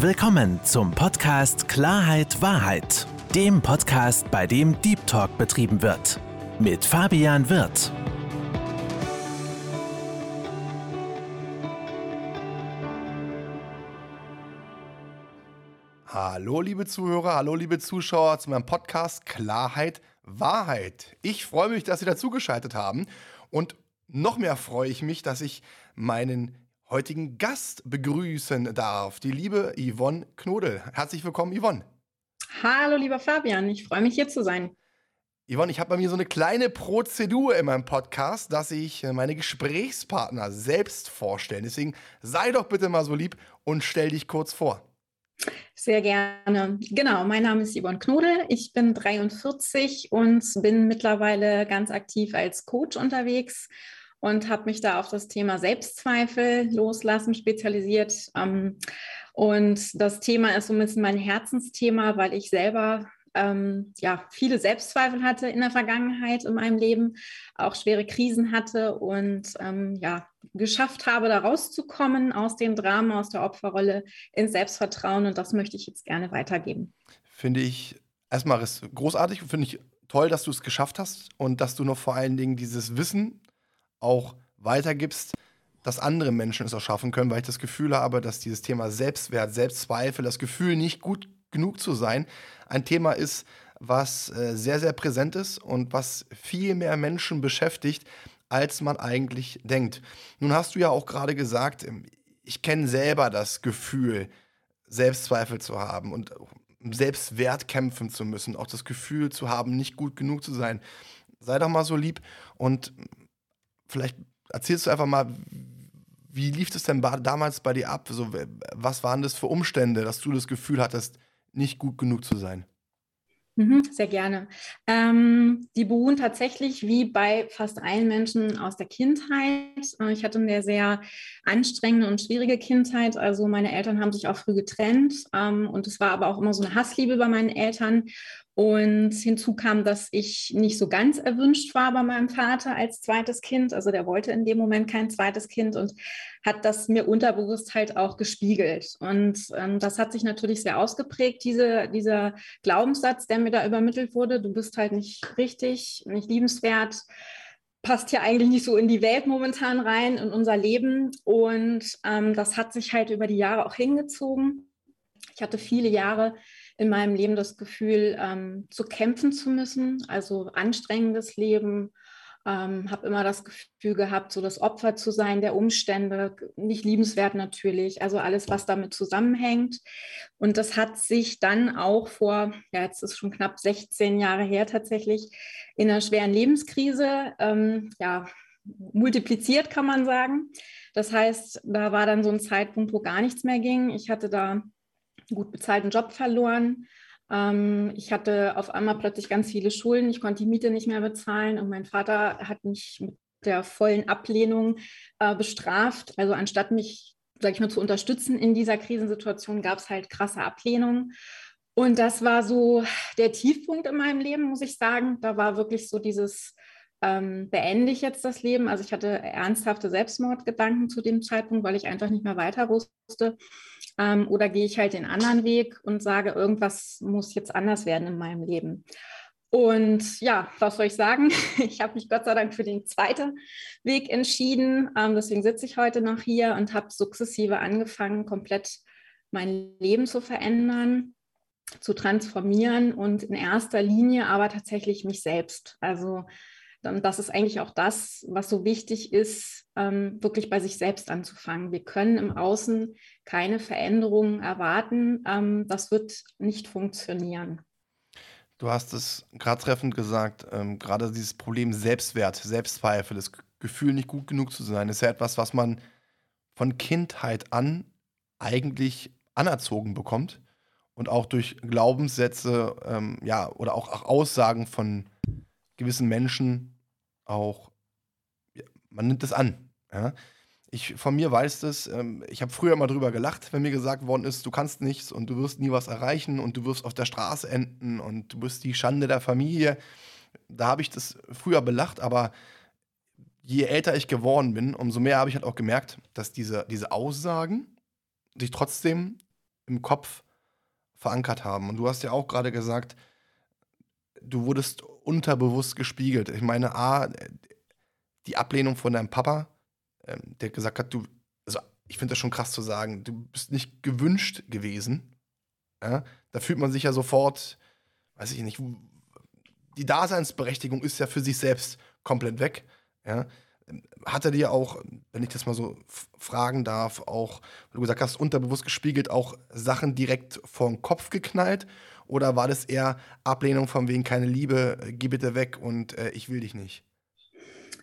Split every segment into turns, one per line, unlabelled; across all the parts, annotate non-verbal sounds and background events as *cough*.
Willkommen zum Podcast Klarheit Wahrheit, dem Podcast, bei dem Deep Talk betrieben wird. Mit Fabian Wirth.
Hallo liebe Zuhörer, hallo liebe Zuschauer zu meinem Podcast Klarheit Wahrheit. Ich freue mich, dass Sie dazugeschaltet haben und noch mehr freue ich mich, dass ich meinen heutigen Gast begrüßen darf, die liebe Yvonne Knodel. Herzlich willkommen, Yvonne.
Hallo, lieber Fabian, ich freue mich hier zu sein.
Yvonne, ich habe bei mir so eine kleine Prozedur in meinem Podcast, dass ich äh, meine Gesprächspartner selbst vorstelle. Deswegen sei doch bitte mal so lieb und stell dich kurz vor.
Sehr gerne. Genau, mein Name ist Yvonne Knodel. Ich bin 43 und bin mittlerweile ganz aktiv als Coach unterwegs und habe mich da auf das Thema Selbstzweifel loslassen spezialisiert. Ähm, und das Thema ist so ein bisschen mein Herzensthema, weil ich selber ähm, ja, viele Selbstzweifel hatte in der Vergangenheit in meinem Leben, auch schwere Krisen hatte und ähm, ja, geschafft habe, da rauszukommen aus dem Drama, aus der Opferrolle ins Selbstvertrauen. Und das möchte ich jetzt gerne weitergeben.
Finde ich erstmal großartig, finde ich toll, dass du es geschafft hast und dass du noch vor allen Dingen dieses Wissen auch weitergibst, dass andere Menschen es auch schaffen können, weil ich das Gefühl habe, dass dieses Thema Selbstwert, Selbstzweifel, das Gefühl, nicht gut genug zu sein, ein Thema ist, was äh, sehr, sehr präsent ist und was viel mehr Menschen beschäftigt, als man eigentlich denkt. Nun hast du ja auch gerade gesagt, ähm, ich kenne selber das Gefühl, Selbstzweifel zu haben und Selbstwert kämpfen zu müssen, auch das Gefühl zu haben, nicht gut genug zu sein. Sei doch mal so lieb und vielleicht erzählst du einfach mal, wie lief es denn damals bei dir ab? So, was waren das für Umstände, dass du das Gefühl hattest, nicht gut genug zu sein?
Mhm, sehr gerne. Ähm, die beruhen tatsächlich wie bei fast allen Menschen aus der Kindheit. Äh, ich hatte eine sehr anstrengende und schwierige Kindheit. Also meine Eltern haben sich auch früh getrennt ähm, und es war aber auch immer so eine Hassliebe bei meinen Eltern. Und hinzu kam, dass ich nicht so ganz erwünscht war bei meinem Vater als zweites Kind. Also der wollte in dem Moment kein zweites Kind und hat das mir unterbewusst halt auch gespiegelt. Und ähm, das hat sich natürlich sehr ausgeprägt, diese, dieser Glaubenssatz, der mir da übermittelt wurde. Du bist halt nicht richtig, nicht liebenswert passt hier eigentlich nicht so in die Welt momentan rein, in unser Leben. Und ähm, das hat sich halt über die Jahre auch hingezogen. Ich hatte viele Jahre in meinem Leben das Gefühl, ähm, zu kämpfen zu müssen, also anstrengendes Leben. Ähm, habe immer das Gefühl gehabt, so das Opfer zu sein der Umstände, nicht liebenswert natürlich, also alles, was damit zusammenhängt. Und das hat sich dann auch vor, ja, jetzt ist schon knapp 16 Jahre her tatsächlich, in einer schweren Lebenskrise, ähm, ja, multipliziert, kann man sagen. Das heißt, da war dann so ein Zeitpunkt, wo gar nichts mehr ging. Ich hatte da gut bezahlten Job verloren. Ähm, ich hatte auf einmal plötzlich ganz viele Schulden. Ich konnte die Miete nicht mehr bezahlen und mein Vater hat mich mit der vollen Ablehnung äh, bestraft. Also anstatt mich, sage ich mal, zu unterstützen in dieser Krisensituation, gab es halt krasse Ablehnung. Und das war so der Tiefpunkt in meinem Leben, muss ich sagen. Da war wirklich so dieses, ähm, beende ich jetzt das Leben? Also ich hatte ernsthafte Selbstmordgedanken zu dem Zeitpunkt, weil ich einfach nicht mehr weiter wusste. Ähm, oder gehe ich halt den anderen Weg und sage, irgendwas muss jetzt anders werden in meinem Leben. Und ja, was soll ich sagen? *laughs* Ich habe mich Gott sei Dank für den zweiten Weg entschieden. Ähm, deswegen sitze ich heute noch hier und habe sukzessive angefangen, komplett mein Leben zu verändern, zu transformieren und in erster Linie aber tatsächlich mich selbst. Also das ist eigentlich auch das, was so wichtig ist, ähm, wirklich bei sich selbst anzufangen. Wir können im Außen keine Veränderungen erwarten. Ähm, das wird nicht funktionieren.
Du hast es gerade treffend gesagt, ähm, gerade dieses Problem Selbstwert, Selbstzweifel, das Gefühl, nicht gut genug zu sein, ist ja etwas, was man von Kindheit an eigentlich anerzogen bekommt und auch durch Glaubenssätze ähm, ja, oder auch, auch Aussagen von gewissen Menschen auch, ja, man nimmt es an. Ja? Ich von mir weiß das, ähm, ich habe früher mal drüber gelacht, wenn mir gesagt worden ist, du kannst nichts und du wirst nie was erreichen und du wirst auf der Straße enden und du bist die Schande der Familie. Da habe ich das früher belacht, aber je älter ich geworden bin, umso mehr habe ich halt auch gemerkt, dass diese, diese Aussagen sich trotzdem im Kopf verankert haben. Und du hast ja auch gerade gesagt, du wurdest unterbewusst gespiegelt. Ich meine, A, die Ablehnung von deinem Papa, ähm, der gesagt hat, du, also ich finde das schon krass zu sagen, du bist nicht gewünscht gewesen. Ja? Da fühlt man sich ja sofort, weiß ich nicht, die Daseinsberechtigung ist ja für sich selbst komplett weg. Ja? Hat er dir auch, wenn ich das mal so fragen darf, auch, weil du gesagt hast, unterbewusst gespiegelt, auch Sachen direkt vor den Kopf geknallt? Oder war das eher Ablehnung von wegen keine Liebe, geh bitte weg und äh, ich will dich nicht?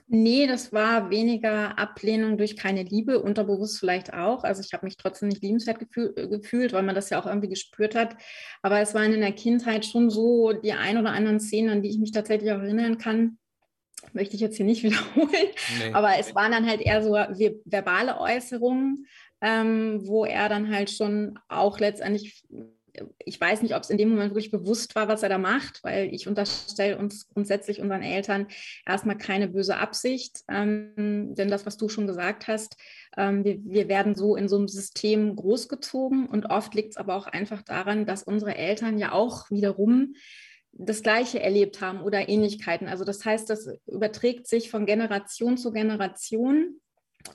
Nee, das war weniger Ablehnung durch keine Liebe, unterbewusst vielleicht auch. Also ich habe mich trotzdem nicht liebenswert gefühl, äh, gefühlt, weil man das ja auch irgendwie gespürt hat. Aber es waren in der Kindheit schon so die ein oder anderen Szenen, an die ich mich tatsächlich auch erinnern kann. Möchte ich jetzt hier nicht *laughs* wiederholen. Nee. Aber es waren dann halt eher so verbale Äußerungen, ähm, wo er dann halt schon auch letztendlich ich weiß nicht, ob es in dem Moment wirklich bewusst war, was er da macht, weil ich unterstelle uns grundsätzlich unseren Eltern erstmal keine böse Absicht. Ähm, denn das, was du schon gesagt hast, ähm, wir, wir, werden so in so einem System großgezogen und oft liegt es aber auch einfach daran, dass unsere Eltern ja auch wiederum das Gleiche erlebt haben oder Ähnlichkeiten. Also das heißt, das überträgt sich von Generation zu Generation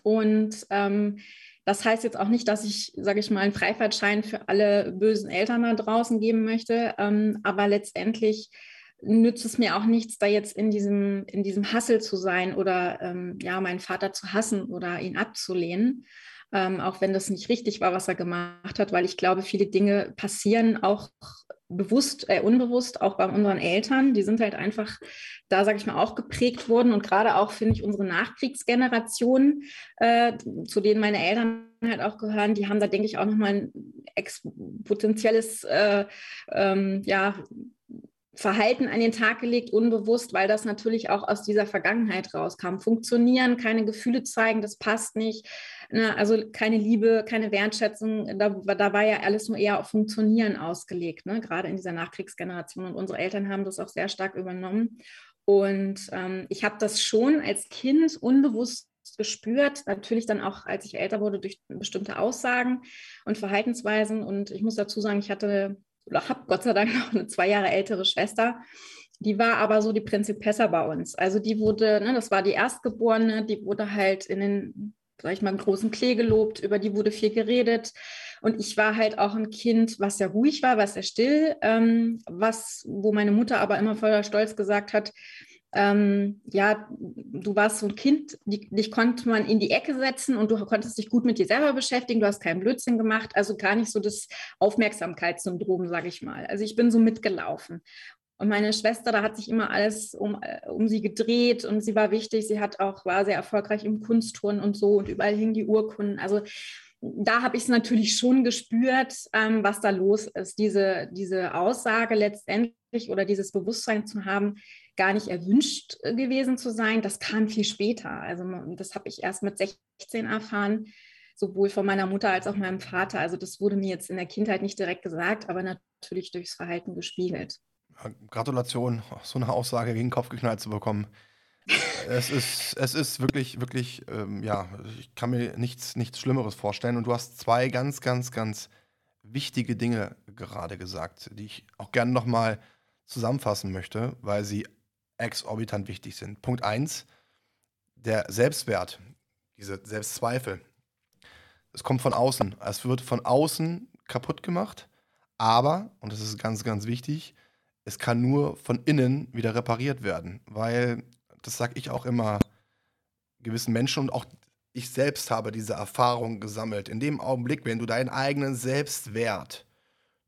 und ähm, das heißt jetzt auch nicht, dass ich, sage ich mal, einen Freifahrtschein für alle bösen Eltern da draußen geben möchte, ähm, aber letztendlich nützt es mir auch nichts, da jetzt in diesem, in diesem Hassel zu sein oder ähm, ja, meinen Vater zu hassen oder ihn abzulehnen. Ähm, auch wenn das nicht richtig war, was er gemacht hat, weil ich glaube, viele Dinge passieren auch bewusst, äh, unbewusst, auch bei unseren Eltern. Die sind halt einfach da, sage ich mal, auch geprägt worden. Und gerade auch, finde ich, unsere Nachkriegsgeneration, äh, zu denen meine Eltern halt auch gehören, die haben da, denke ich, auch nochmal ein potenzielles, äh, ähm, ja, Verhalten an den Tag gelegt, unbewusst, weil das natürlich auch aus dieser Vergangenheit rauskam. Funktionieren, keine Gefühle zeigen, das passt nicht. Ne? Also keine Liebe, keine Wertschätzung. Da, da, war ja alles nur eher auf Funktionieren ausgelegt, ne? gerade in dieser Nachkriegsgeneration. Und unsere Eltern haben das auch sehr stark übernommen. Und ähm, ich habe das schon als Kind unbewusst gespürt, natürlich dann auch, als ich älter wurde, durch bestimmte Aussagen und Verhaltensweisen. Und ich muss dazu sagen, ich hatte oder habe Gott sei Dank *laughs* noch eine zwei Jahre ältere Schwester. Die war aber so die Prinzipessa bei uns. Also die wurde, ne, das war die Erstgeborene, die wurde halt in den, sag ich mal, großen Klee gelobt, über die wurde viel geredet. Und ich war halt auch ein Kind, was sehr ruhig war, was sehr still, ähm, was, wo meine Mutter aber immer voller Stolz gesagt hat, ähm, ja, du warst so ein Kind, die, dich konnte man in die Ecke setzen und du konntest dich gut mit dir selber beschäftigen, du hast keinen Blödsinn gemacht, also gar nicht so das Aufmerksamkeitssyndrom, sage ich mal. Also ich bin so mitgelaufen. Und meine Schwester, da hat sich immer alles um, äh, um sie gedreht und sie war wichtig. Sie hat auch, war sehr erfolgreich im Kunstturnen und so und überall hingen die Urkunden. Also da habe ich es natürlich schon gespürt, ähm, was da los ist. Diese, diese Aussage letztendlich oder dieses Bewusstsein zu haben, gar nicht erwünscht äh, gewesen zu sein, das kam viel später. Also das habe ich erst mit 16 erfahren, sowohl von meiner Mutter als auch meinem Vater. Also das wurde mir jetzt in der Kindheit nicht direkt gesagt, aber natürlich durchs Verhalten gespiegelt.
Gratulation, so eine Aussage gegen den Kopf geknallt zu bekommen. es, ist, es ist wirklich, wirklich, ähm, ja, ich kann mir nichts, nichts Schlimmeres vorstellen. Und du hast zwei ganz, ganz, ganz wichtige Dinge gerade gesagt, die ich auch gerne nochmal zusammenfassen möchte, weil sie exorbitant wichtig sind. Punkt 1, der Selbstwert, diese Selbstzweifel. Es kommt von außen. Es wird von außen kaputt gemacht, aber, und das ist ganz, ganz wichtig, es kann nur von innen wieder repariert werden, weil, das sage ich auch immer gewissen Menschen und auch ich selbst habe diese Erfahrung gesammelt. In dem Augenblick, wenn du deinen eigenen Selbstwert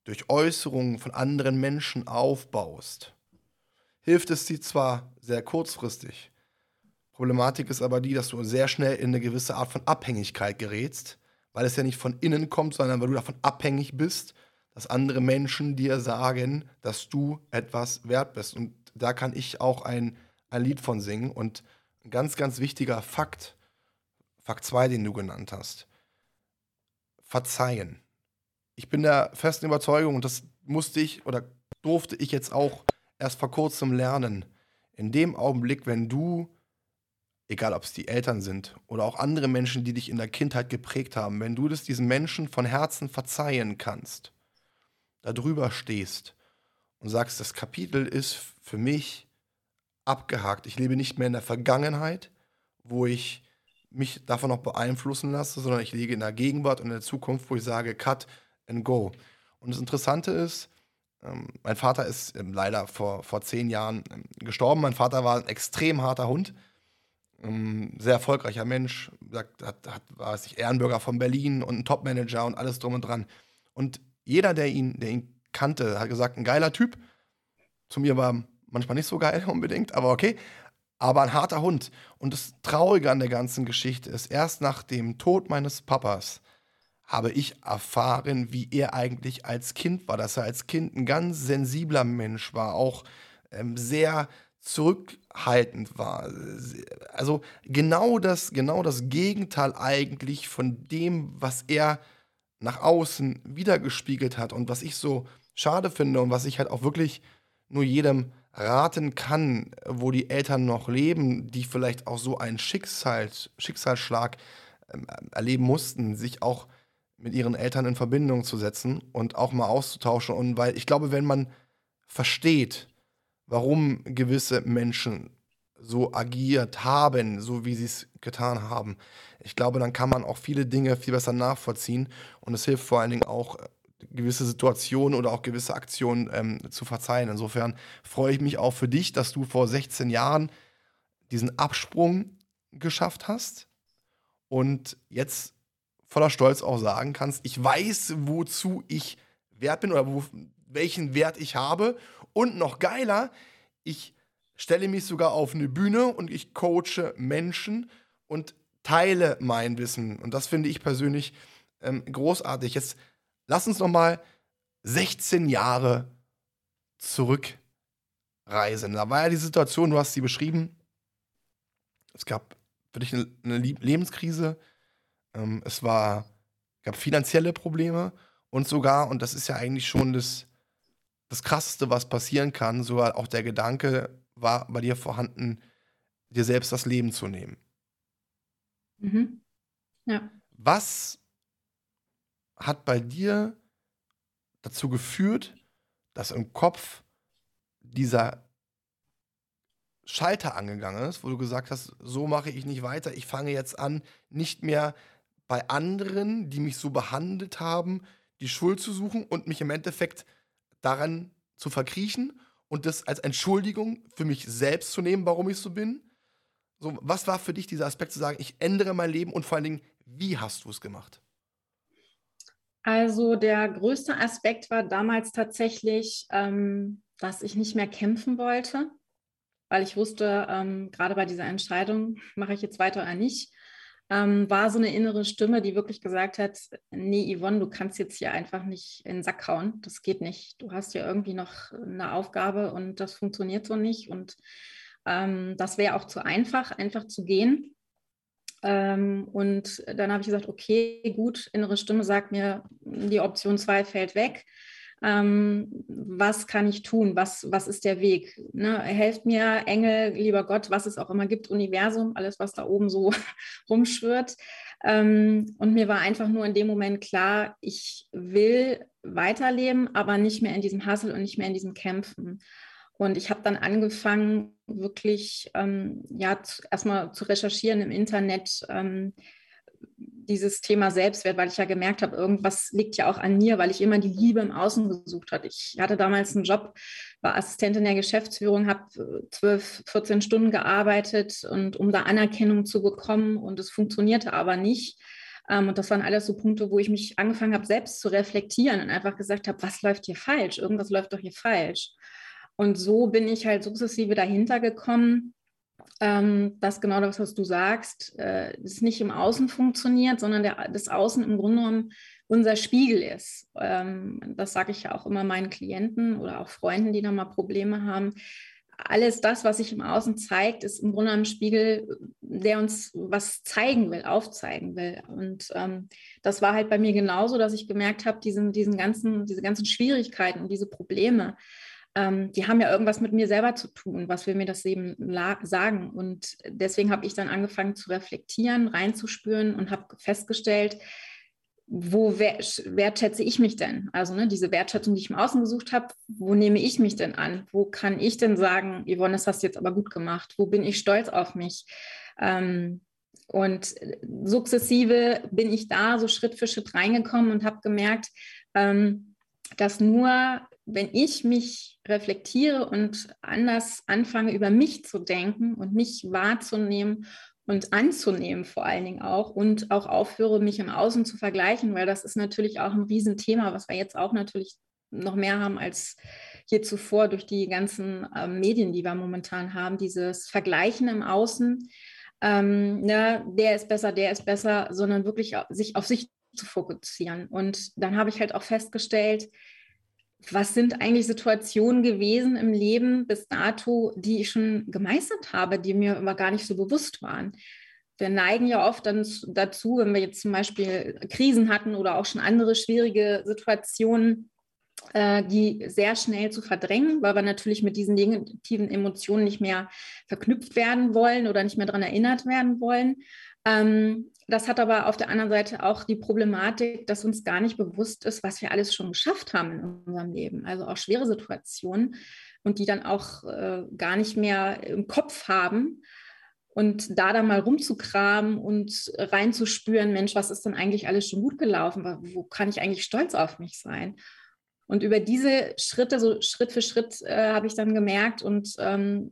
durch Äußerungen von anderen Menschen aufbaust, hilft es dir zwar sehr kurzfristig. Problematik ist aber die, dass du sehr schnell in eine gewisse Art von Abhängigkeit gerätst, weil es ja nicht von innen kommt, sondern weil du davon abhängig bist, dass andere Menschen dir sagen, dass du etwas wert bist. Und da kann ich auch ein, ein Lied von singen. Und ein ganz, ganz wichtiger Fakt, Fakt 2, den du genannt hast, verzeihen. Ich bin der festen Überzeugung, und das musste ich oder durfte ich jetzt auch erst vor kurzem lernen. In dem Augenblick, wenn du, egal ob es die Eltern sind oder auch andere Menschen, die dich in der Kindheit geprägt haben, wenn du das diesen Menschen von Herzen verzeihen kannst, da drüber stehst und sagst, das Kapitel ist für mich abgehakt. Ich lebe nicht mehr in der Vergangenheit, wo ich mich davon noch beeinflussen lasse, sondern ich lege in der Gegenwart und in der Zukunft, wo ich sage, cut and go. Und das Interessante ist, ähm, mein Vater ist ähm, leider vor, vor zehn Jahren ähm, gestorben. Mein Vater war ein extrem harter Hund, sehr erfolgreicher Mensch, sagt, hat, hat, war sich Ehrenbürger von Berlin und ein Topmanager und alles drum und dran. Und jeder, der ihn, der ihn kannte, hat gesagt, ein geiler Typ. Zu mir war manchmal nicht so geil *laughs* unbedingt, aber okay. Aber ein harter Hund. Und das Traurige an der ganzen Geschichte ist, erst nach dem Tod meines Papas habe ich erfahren, wie er eigentlich als Kind war, dass er als Kind ein ganz sensibler Mensch war, auch ähm, sehr zurückhaltend war. Also genau das, genau das Gegenteil eigentlich von dem, was er nach außen wiedergespiegelt hat und was ich so schade finde und was ich halt auch wirklich nur jedem raten kann, wo die Eltern noch leben, die vielleicht auch so einen Schicksal, Schicksalsschlag ähm, erleben mussten, sich auch mit ihren Eltern in Verbindung zu setzen und auch mal auszutauschen. Und weil ich glaube, wenn man versteht, warum gewisse Menschen so agiert haben, so wie sie es getan haben, ich glaube, dann kann man auch viele Dinge viel besser nachvollziehen. Und es hilft vor allen Dingen auch, gewisse Situationen oder auch gewisse Aktionen ähm, zu verzeihen. Insofern freue ich mich auch für dich, dass du vor 16 Jahren diesen Absprung geschafft hast und jetzt voller Stolz auch sagen kannst, ich weiß, wozu ich wert bin oder wo, welchen Wert ich habe. Und noch geiler, ich stelle mich sogar auf eine Bühne und ich coache Menschen und teile mein Wissen. Und das finde ich persönlich ähm, großartig. Jetzt Lass uns noch mal 16 Jahre zurückreisen. Da war ja die Situation, du hast sie beschrieben. Es gab für dich eine, eine Lebenskrise. Ähm, es war, gab finanzielle Probleme und sogar, und das ist ja eigentlich schon das, das Krasseste, was passieren kann, sogar auch der Gedanke war bei dir vorhanden, dir selbst das Leben zu nehmen. Mhm. Ja. Was hat bei dir dazu geführt, dass im Kopf dieser Schalter angegangen ist, wo du gesagt hast, so mache ich nicht weiter, ich fange jetzt an, nicht mehr bei anderen, die mich so behandelt haben, die Schuld zu suchen und mich im Endeffekt daran zu verkriechen und das als Entschuldigung für mich selbst zu nehmen, warum ich so bin? So, was war für dich dieser Aspekt zu sagen, ich ändere mein Leben und vor allen Dingen, wie hast du es gemacht?
Also der größte Aspekt war damals tatsächlich, ähm, dass ich nicht mehr kämpfen wollte, weil ich wusste, ähm, gerade bei dieser Entscheidung, mache ich jetzt weiter oder nicht, ähm, war so eine innere Stimme, die wirklich gesagt hat, nee, Yvonne, du kannst jetzt hier einfach nicht in den Sack hauen, das geht nicht. Du hast ja irgendwie noch eine Aufgabe und das funktioniert so nicht und ähm, das wäre auch zu einfach, einfach zu gehen. Ähm, und dann habe ich gesagt, okay, gut, innere Stimme sagt mir, die Option 2 fällt weg. Ähm, was kann ich tun? Was, was ist der Weg? Ne? Helft mir, Engel, lieber Gott, was es auch immer gibt, Universum, alles, was da oben so *laughs* rumschwirrt. Ähm, und mir war einfach nur in dem Moment klar, ich will weiterleben, aber nicht mehr in diesem Hassel und nicht mehr in diesem Kämpfen. Und ich habe dann angefangen, wirklich ähm, ja, erstmal zu recherchieren im Internet, ähm, dieses Thema Selbstwert, weil ich ja gemerkt habe, irgendwas liegt ja auch an mir, weil ich immer die Liebe im Außen gesucht habe. Ich hatte damals einen Job, war Assistentin der Geschäftsführung, habe 12, 14 Stunden gearbeitet und um da Anerkennung zu bekommen und es funktionierte aber nicht. Ähm, und das waren alles so Punkte, wo ich mich angefangen habe, selbst zu reflektieren und einfach gesagt habe, was läuft hier falsch? Irgendwas läuft doch hier falsch. Und so bin ich halt sukzessive dahinter gekommen, ähm, dass genau das, was du sagst, äh, es nicht im Außen funktioniert, sondern der, das Außen im Grunde genommen unser Spiegel ist. Ähm, das sage ich ja auch immer meinen Klienten oder auch Freunden, die da mal Probleme haben. Alles das, was sich im Außen zeigt, ist im Grunde genommen ein Spiegel, der uns was zeigen will, aufzeigen will. Und ähm, das war halt bei mir genauso, dass ich gemerkt habe, diesen, diesen ganzen, diese ganzen Schwierigkeiten und diese Probleme, ähm, die haben ja irgendwas mit mir selber zu tun. Was will mir das Leben sagen? Und deswegen habe ich dann angefangen zu reflektieren, reinzuspüren und habe festgestellt, wo wertschätze ich mich denn? Also ne, diese Wertschätzung, die ich im Außen gesucht habe, wo nehme ich mich denn an? Wo kann ich denn sagen, Yvonne, das hast du jetzt aber gut gemacht? Wo bin ich stolz auf mich? Ähm, und sukzessive bin ich da so Schritt für Schritt reingekommen und habe gemerkt, ähm, dass nur wenn ich mich reflektiere und anders anfange, über mich zu denken und mich wahrzunehmen und anzunehmen vor allen Dingen auch und auch aufhöre, mich im Außen zu vergleichen, weil das ist natürlich auch ein Riesenthema, was wir jetzt auch natürlich noch mehr haben als hier zuvor durch die ganzen äh, Medien, die wir momentan haben, dieses Vergleichen im Außen, ähm, ne, der ist besser, der ist besser, sondern wirklich sich auf sich zu fokussieren. Und dann habe ich halt auch festgestellt, was sind eigentlich Situationen gewesen im Leben bis dato, die ich schon gemeistert habe, die mir aber gar nicht so bewusst waren. Wir neigen ja oft dann dazu, wenn wir jetzt zum Beispiel Krisen hatten oder auch schon andere schwierige Situationen, äh, die sehr schnell zu verdrängen, weil wir natürlich mit diesen negativen Emotionen nicht mehr verknüpft werden wollen oder nicht mehr daran erinnert werden wollen. Ähm, das hat aber auf der anderen Seite auch die Problematik, dass uns gar nicht bewusst ist, was wir alles schon geschafft haben in unserem Leben. Also auch schwere Situationen und die dann auch äh, gar nicht mehr im Kopf haben. Und da dann mal rumzukramen und reinzuspüren, Mensch, was ist denn eigentlich alles schon gut gelaufen? Wo kann ich eigentlich stolz auf mich sein? Und über diese Schritte, so Schritt für Schritt, äh, habe ich dann gemerkt und ähm,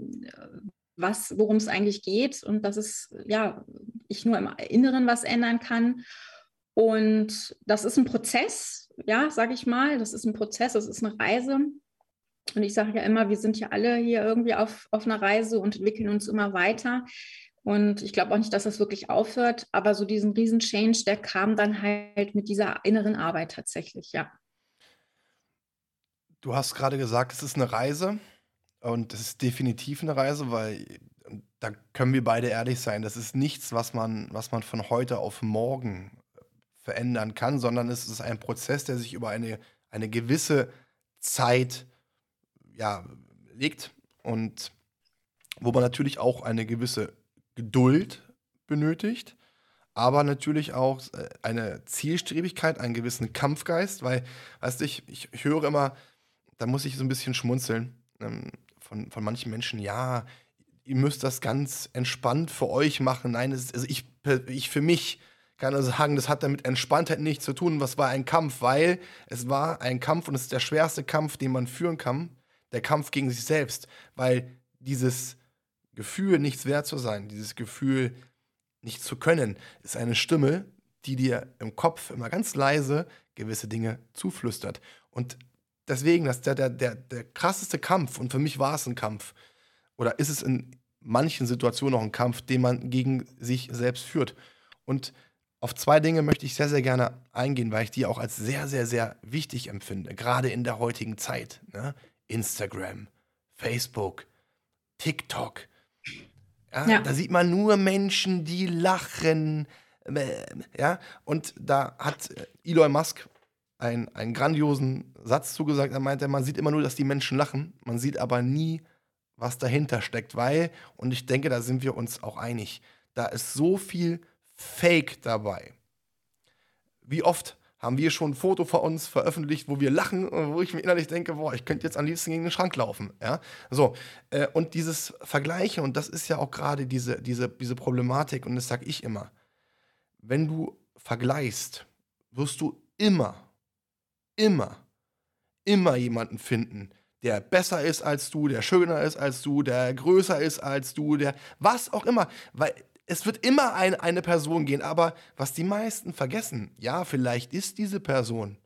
was, worum es eigentlich geht und dass es, ja, ich nur im Inneren was ändern kann. Und das ist ein Prozess, ja, sage ich mal. Das ist ein Prozess, das ist eine Reise. Und ich sage ja immer, wir sind ja alle hier irgendwie auf, auf einer Reise und entwickeln uns immer weiter. Und ich glaube auch nicht, dass das wirklich aufhört, aber so diesen Riesen-Change, der kam dann halt mit dieser inneren Arbeit tatsächlich, ja.
Du hast gerade gesagt, es ist eine Reise. Und das ist definitiv eine Reise, weil da können wir beide ehrlich sein. Das ist nichts, was man, was man von heute auf morgen verändern kann, sondern es ist ein Prozess, der sich über eine, eine gewisse Zeit ja, legt und wo man natürlich auch eine gewisse Geduld benötigt, aber natürlich auch äh, eine Zielstrebigkeit, einen gewissen Kampfgeist, weil, weißt du, ich, ich höre immer, da muss ich so ein bisschen schmunzeln. Ähm, von, von manchen Menschen, ja, ihr müsst das ganz entspannt für euch machen. Nein, ist, also ich, ich für mich kann also sagen, das hat damit Entspanntheit nichts zu tun. Was war ein Kampf? Weil es war ein Kampf und es ist der schwerste Kampf, den man führen kann. Der Kampf gegen sich selbst. Weil dieses Gefühl, nichts wert zu sein, dieses Gefühl, nicht zu können, ist eine Stimme, die dir im Kopf immer ganz leise gewisse Dinge zuflüstert. Und deswegen, das der, der, der, der krasseste Kampf, und für mich war es ein Kampf, oder ist es in manchen Situationen auch ein Kampf, den man gegen sich selbst führt. Und auf zwei Dinge möchte ich sehr, sehr gerne eingehen, weil ich die auch als sehr, sehr, sehr wichtig empfinde, gerade in der heutigen Zeit. Ne? Instagram, Facebook, TikTok. Ja, ja. Da sieht man nur Menschen, die lachen. Äh, ja, und da hat Elon Musk einen, einen grandiosen Satz zugesagt. Er meinte, man sieht immer nur, dass die Menschen lachen, man sieht aber nie, was dahinter steckt, weil, und ich denke, da sind wir uns auch einig, da ist so viel Fake dabei. Wie oft haben wir schon ein Foto von uns veröffentlicht, wo wir lachen, wo ich mir innerlich denke, boah, ich könnte jetzt am liebsten gegen den Schrank laufen. Ja? So, äh, und dieses Vergleichen, und das ist ja auch gerade diese, diese, diese Problematik, und das sage ich immer, wenn du vergleichst, wirst du immer immer, immer jemanden finden, der besser ist als du, der schöner ist als du, der größer ist als du, der was auch immer. Weil es wird immer ein, eine Person gehen, aber was die meisten vergessen, ja, vielleicht ist diese Person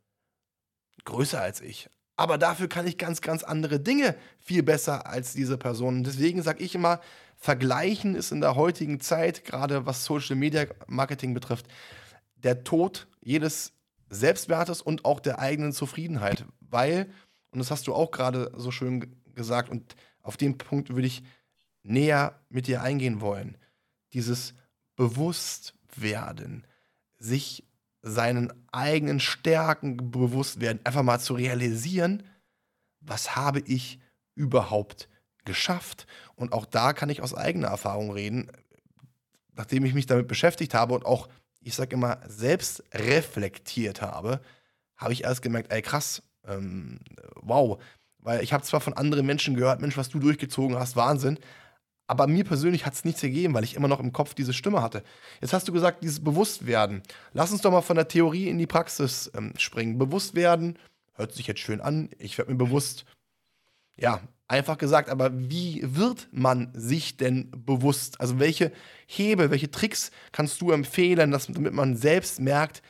größer als ich. Aber dafür kann ich ganz, ganz andere Dinge viel besser als diese Person. Und deswegen sage ich immer, Vergleichen ist in der heutigen Zeit, gerade was Social Media Marketing betrifft, der Tod jedes Selbstwertes und auch der eigenen Zufriedenheit. Weil, und das hast du auch gerade so schön gesagt, und auf den Punkt würde ich näher mit dir eingehen wollen. Dieses Bewusstwerden, sich seinen eigenen Stärken bewusst werden, einfach mal zu realisieren, was habe ich überhaupt geschafft? Und auch da kann ich aus eigener Erfahrung reden, nachdem ich mich damit beschäftigt habe und auch, ich sage immer, selbst reflektiert habe, habe ich erst gemerkt, ey krass, ähm, wow. Weil ich habe zwar von anderen Menschen gehört, Mensch, was du durchgezogen hast, Wahnsinn. Aber mir persönlich hat es nichts gegeben, weil ich immer noch im Kopf diese Stimme hatte. Jetzt hast du gesagt, dieses Bewusstwerden. Lass uns doch mal von der Theorie in die Praxis ähm, springen. Bewusstwerden hört sich jetzt schön an. Ich werde mir bewusst, ja, einfach gesagt, aber wie wird man sich denn bewusst? Also welche Hebel, welche Tricks kannst du empfehlen, dass, damit man selbst merkt,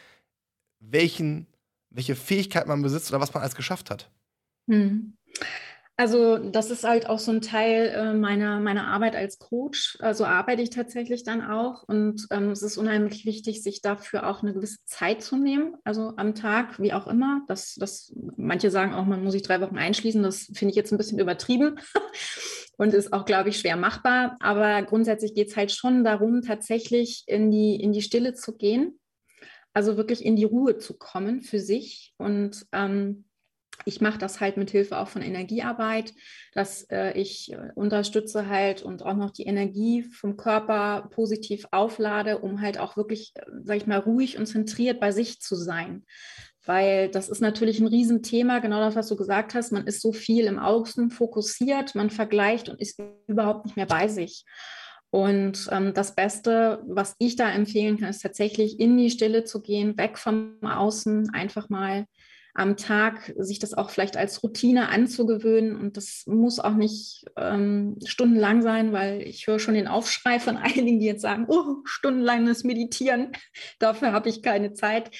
welchen, welche Fähigkeit man besitzt oder was man alles geschafft hat?
Hm. Also das ist halt auch so ein Teil äh, meiner, meiner Arbeit als Coach. Also arbeite ich tatsächlich dann auch. Und ähm, es ist unheimlich wichtig, sich dafür auch eine gewisse Zeit zu nehmen. Also am Tag, wie auch immer. Das, das, manche sagen auch, man muss sich drei Wochen einschließen. Das finde ich jetzt ein bisschen übertrieben *laughs* und ist auch, glaube ich, schwer machbar. Aber grundsätzlich geht es halt schon darum, tatsächlich in die, in die Stille zu gehen. Also wirklich in die Ruhe zu kommen für sich und ähm, ich mache das halt mit Hilfe auch von Energiearbeit, dass äh, ich äh, unterstütze halt und auch noch die Energie vom Körper positiv auflade, um halt auch wirklich, äh, sag ich mal, ruhig und zentriert bei sich zu sein. Weil das ist natürlich ein Riesenthema, genau das, was du gesagt hast. Man ist so viel im Außen fokussiert, man vergleicht und ist überhaupt nicht mehr bei sich. Und ähm, das Beste, was ich da empfehlen kann, ist tatsächlich in die Stille zu gehen, weg vom Außen, einfach mal am Tag sich das auch vielleicht als Routine anzugewöhnen. Und das muss auch nicht ähm, stundenlang sein, weil ich höre schon den Aufschrei von *laughs* einigen, die jetzt sagen, oh, stundenlanges Meditieren, *laughs* dafür habe ich keine Zeit.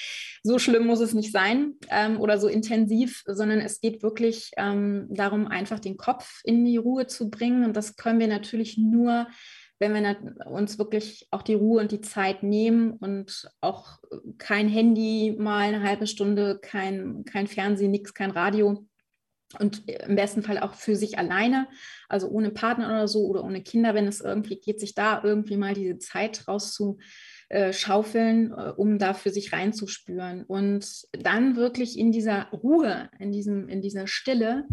So schlimm muss es nicht sein ähm, oder so intensiv, sondern es geht wirklich ähm, darum, einfach den Kopf in die Ruhe zu bringen. Und das können wir natürlich nur wenn wir uns wirklich auch die Ruhe und die Zeit nehmen und auch kein Handy mal eine halbe Stunde, kein, kein Fernsehen, nichts, kein Radio und im besten Fall auch für sich alleine, also ohne Partner oder so oder ohne Kinder, wenn es irgendwie geht, sich da irgendwie mal diese Zeit rauszuschaufeln, äh, um da für sich reinzuspüren. Und dann wirklich in dieser Ruhe, in, diesem, in dieser Stille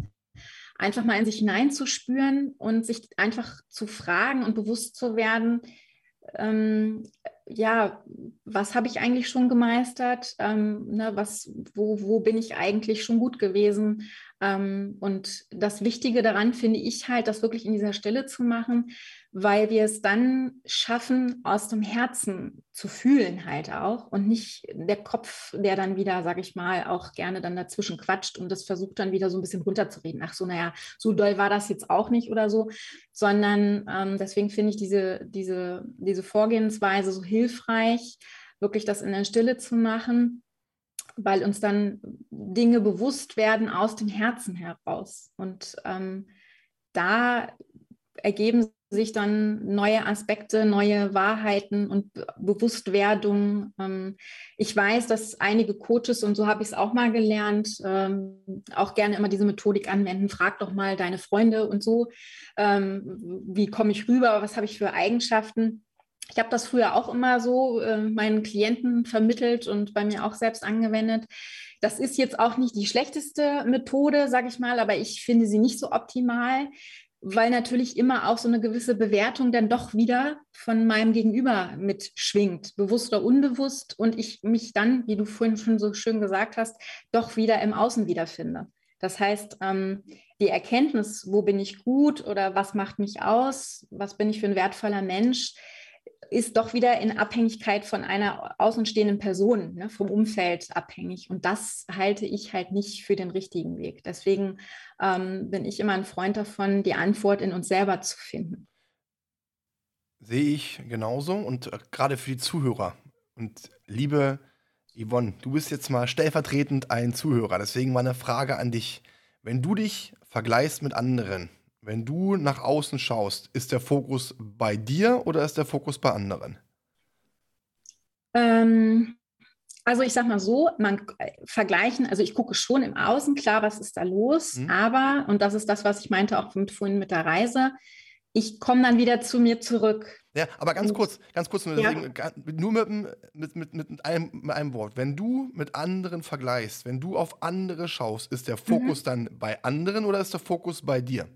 einfach mal in sich hineinzuspüren und sich einfach zu fragen und bewusst zu werden, ähm, ja, was habe ich eigentlich schon gemeistert? Ähm, ne, was, wo, wo bin ich eigentlich schon gut gewesen? Ähm, und das Wichtige daran finde ich halt, das wirklich in dieser Stelle zu machen, weil wir es dann schaffen, aus dem Herzen zu fühlen halt auch und nicht der Kopf, der dann wieder, sage ich mal, auch gerne dann dazwischen quatscht und das versucht dann wieder so ein bisschen runterzureden. Ach so, naja, so doll war das jetzt auch nicht oder so, sondern ähm, deswegen finde ich diese, diese, diese Vorgehensweise so hilfreich, wirklich das in der Stille zu machen weil uns dann Dinge bewusst werden aus dem Herzen heraus. Und ähm, da ergeben sich dann neue Aspekte, neue Wahrheiten und Bewusstwerdung. Ähm, ich weiß, dass einige Coaches, und so habe ich es auch mal gelernt, ähm, auch gerne immer diese Methodik anwenden. Frag doch mal deine Freunde und so, ähm, wie komme ich rüber, was habe ich für Eigenschaften. Ich habe das früher auch immer so meinen Klienten vermittelt und bei mir auch selbst angewendet. Das ist jetzt auch nicht die schlechteste Methode, sage ich mal, aber ich finde sie nicht so optimal weil natürlich immer auch so eine gewisse Bewertung dann doch wieder von meinem Gegenüber mitschwingt, bewusst oder unbewusst, und ich mich dann, wie du vorhin schon so schön gesagt hast, doch wieder im Außen wiederfinde. Das heißt, ähm, die Erkenntnis, wo bin ich gut oder was macht mich aus, was bin ich für ein wertvoller Mensch, ist doch wieder in Abhängigkeit von einer außenstehenden Person, ne, vom Umfeld abhängig. Und das halte ich halt nicht für den richtigen Weg. Deswegen ähm, bin ich immer ein Freund davon, die Antwort in uns selber zu finden.
Sehe ich genauso und äh, gerade für die Zuhörer. Und liebe Yvonne, du bist jetzt mal stellvertretend ein Zuhörer. Deswegen meine Frage an dich. Wenn du dich vergleichst mit anderen, wenn du nach außen schaust, ist der Fokus bei dir oder ist der Fokus bei anderen?
Ähm, also ich sag mal so, man äh, vergleichen, also ich gucke schon im Außen, klar, was ist da los, mhm. aber, und das ist das, was ich meinte auch mit, vorhin mit der Reise, ich komme dann wieder zu mir zurück.
Ja, aber ganz und, kurz, ganz kurz, nur, ja. nur mit, mit, mit, einem, mit einem Wort. Wenn du mit anderen vergleichst, wenn du auf andere schaust, ist der Fokus mhm. dann bei anderen oder ist der Fokus bei dir?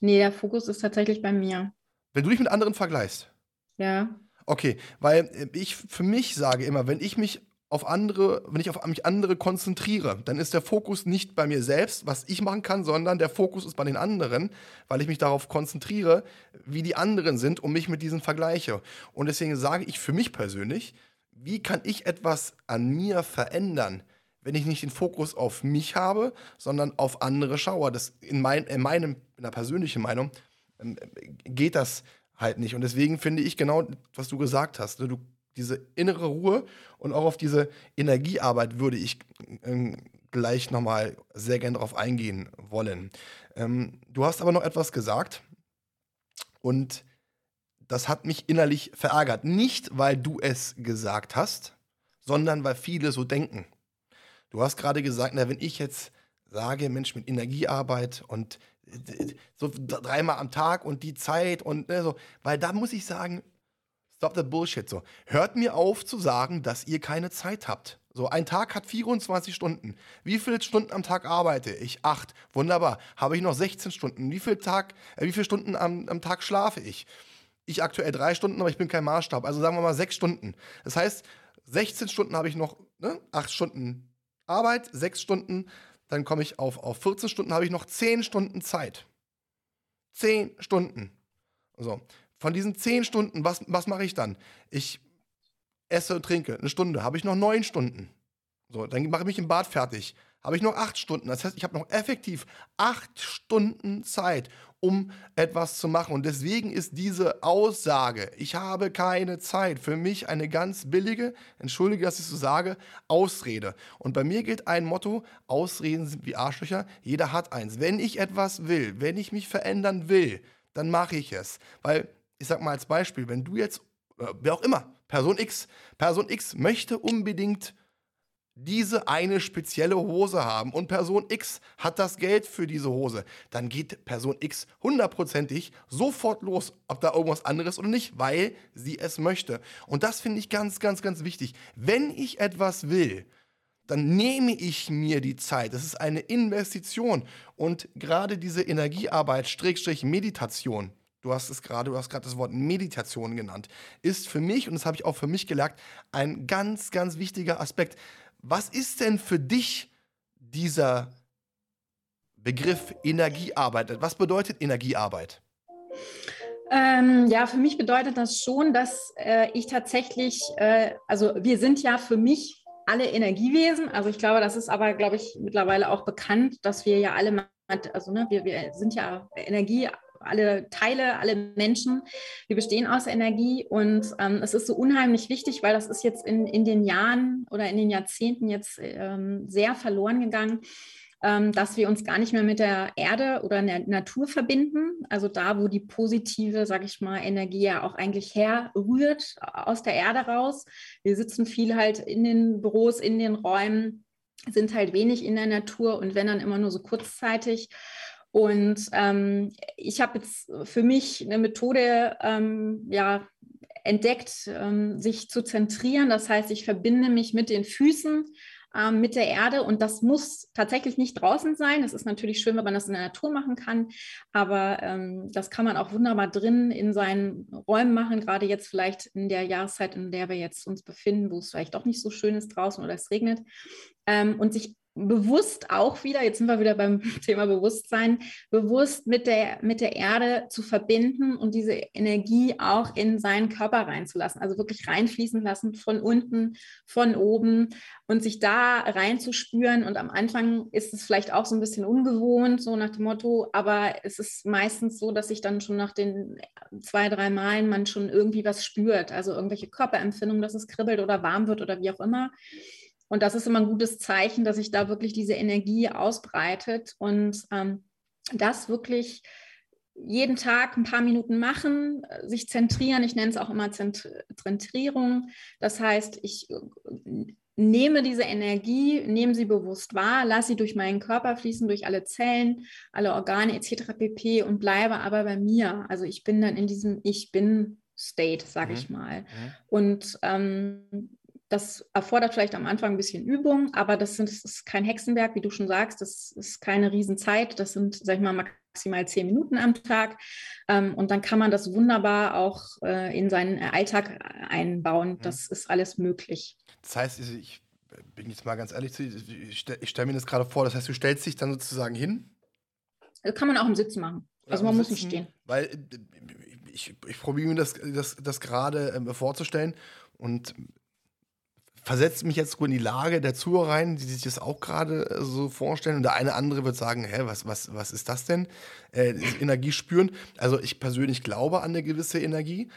Nee, der Fokus ist tatsächlich bei mir.
Wenn du dich mit anderen vergleichst?
Ja.
Okay, weil äh, ich für mich sage immer, wenn ich mich auf andere, wenn ich auf mich andere konzentriere, dann ist der Fokus nicht bei mir selbst, was ich machen kann, sondern der Fokus ist bei den anderen, weil ich mich darauf konzentriere, wie die anderen sind und mich mit diesen vergleiche. Und deswegen sage ich für mich persönlich, wie kann ich etwas an mir verändern, wenn ich nicht den Fokus auf mich habe, sondern auf andere schaue. Das in, mein, in meinem, in der persönlichen Meinung, ähm, geht das halt nicht. Und deswegen finde ich genau, was du gesagt hast. Ne? Du, diese innere Ruhe und auch auf diese Energiearbeit würde ich äh, gleich nochmal sehr gern darauf eingehen wollen. Ähm, du hast aber noch etwas gesagt und das hat mich innerlich verärgert. Nicht, weil du es gesagt hast, sondern weil viele so denken. Du hast gerade gesagt, na, wenn ich jetzt sage, Mensch, mit Energiearbeit und so dreimal am Tag und die Zeit und ne, so, weil da muss ich sagen, stop the bullshit so. Hört mir auf zu sagen, dass ihr keine Zeit habt. So, ein Tag hat 24 Stunden. Wie viele Stunden am Tag arbeite ich? Acht. Wunderbar. Habe ich noch 16 Stunden? Wie, viel Tag, äh, wie viele Stunden am, am Tag schlafe ich? Ich aktuell drei Stunden, aber ich bin kein Maßstab. Also sagen wir mal sechs Stunden. Das heißt, 16 Stunden habe ich noch, ne? acht Stunden Arbeit, sechs Stunden dann komme ich auf, auf 14 Stunden, habe ich noch 10 Stunden Zeit. 10 Stunden. So. Von diesen 10 Stunden, was, was mache ich dann? Ich esse und trinke eine Stunde, habe ich noch 9 Stunden. So, dann mache ich mich im Bad fertig. Habe ich noch 8 Stunden. Das heißt, ich habe noch effektiv 8 Stunden Zeit, um etwas zu machen. Und deswegen ist diese Aussage, ich habe keine Zeit, für mich eine ganz billige, entschuldige, dass ich so sage, Ausrede. Und bei mir gilt ein Motto, Ausreden sind wie Arschlöcher, jeder hat eins. Wenn ich etwas will, wenn ich mich verändern will, dann mache ich es. Weil, ich sag mal als Beispiel, wenn du jetzt, äh, wer auch immer, Person X, Person X möchte unbedingt diese eine spezielle Hose haben und Person X hat das Geld für diese Hose, dann geht Person X hundertprozentig sofort los, ob da irgendwas anderes oder nicht, weil sie es möchte. Und das finde ich ganz, ganz, ganz wichtig. Wenn ich etwas will, dann nehme ich mir die Zeit. Das ist eine Investition. Und gerade diese Energiearbeit, Strickstrich Meditation, du hast es gerade, du hast gerade das Wort Meditation genannt, ist für mich, und das habe ich auch für mich gelernt, ein ganz, ganz wichtiger Aspekt. Was ist denn für dich dieser Begriff Energiearbeit? Was bedeutet Energiearbeit?
Ähm, ja, für mich bedeutet das schon, dass äh, ich tatsächlich, äh, also wir sind ja für mich alle Energiewesen. Also ich glaube, das ist aber, glaube ich, mittlerweile auch bekannt, dass wir ja alle, also ne, wir, wir sind ja Energie alle Teile, alle Menschen. Wir bestehen aus Energie und ähm, es ist so unheimlich wichtig, weil das ist jetzt in, in den Jahren oder in den Jahrzehnten jetzt ähm, sehr verloren gegangen, ähm, dass wir uns gar nicht mehr mit der Erde oder der Natur verbinden. Also da, wo die positive, sage ich mal, Energie ja auch eigentlich herrührt aus der Erde raus. Wir sitzen viel halt in den Büros, in den Räumen, sind halt wenig in der Natur und wenn dann immer nur so kurzzeitig. Und ähm, ich habe jetzt für mich eine Methode ähm, ja, entdeckt, ähm, sich zu zentrieren. Das heißt, ich verbinde mich mit den Füßen, ähm, mit der Erde und das muss tatsächlich nicht draußen sein. Es ist natürlich schön, wenn man das in der Natur machen kann, aber ähm, das kann man auch wunderbar drin in seinen Räumen machen, gerade jetzt vielleicht in der Jahreszeit, in der wir jetzt uns befinden, wo es vielleicht doch nicht so schön ist draußen oder es regnet. Ähm, und sich bewusst auch wieder, jetzt sind wir wieder beim *laughs* Thema Bewusstsein, bewusst mit der, mit der Erde zu verbinden und diese Energie auch in seinen Körper reinzulassen, also wirklich reinfließen lassen von unten, von oben und sich da reinzuspüren. Und am Anfang ist es vielleicht auch so ein bisschen ungewohnt, so nach dem Motto, aber es ist meistens so, dass sich dann schon nach den zwei, drei Malen man schon irgendwie was spürt, also irgendwelche Körperempfindungen, dass es kribbelt oder warm wird oder wie auch immer. Und das ist immer ein gutes Zeichen, dass sich da wirklich diese Energie ausbreitet und ähm, das wirklich jeden Tag ein paar Minuten machen, sich zentrieren. Ich nenne es auch immer Zentrierung. Das heißt, ich äh, nehme diese Energie, nehme sie bewusst wahr, lasse sie durch meinen Körper fließen, durch alle Zellen, alle Organe etc. pp. und bleibe aber bei mir. Also ich bin dann in diesem Ich bin State, sage mhm. ich mal. Mhm. Und ähm, das erfordert vielleicht am Anfang ein bisschen Übung, aber das, sind, das, ist kein Hexenwerk, wie du schon sagst. Das ist keine Riesenzeit. Das sind, sag ich mal, maximal zehn Minuten am Tag. Ähm, und dann kann man das wunderbar auch äh, in seinen Alltag einbauen. Mhm. Das ist alles möglich.
Das heißt, ich bin jetzt mal ganz ehrlich zu dir, ich stelle stell mir das gerade vor, das heißt, du stellst dich dann sozusagen hin?
Das kann man auch im Sitzen machen. Also man muss nicht stehen.
Weil äh, ich, ich probiere mir das, das, das gerade äh, vorzustellen und versetzt mich jetzt in die Lage der Zuhörer rein, die sich das auch gerade äh, so vorstellen. Und der eine andere wird sagen, hä, was, was, was ist das denn? Äh, Energie spüren. Also ich persönlich glaube an eine gewisse Energie.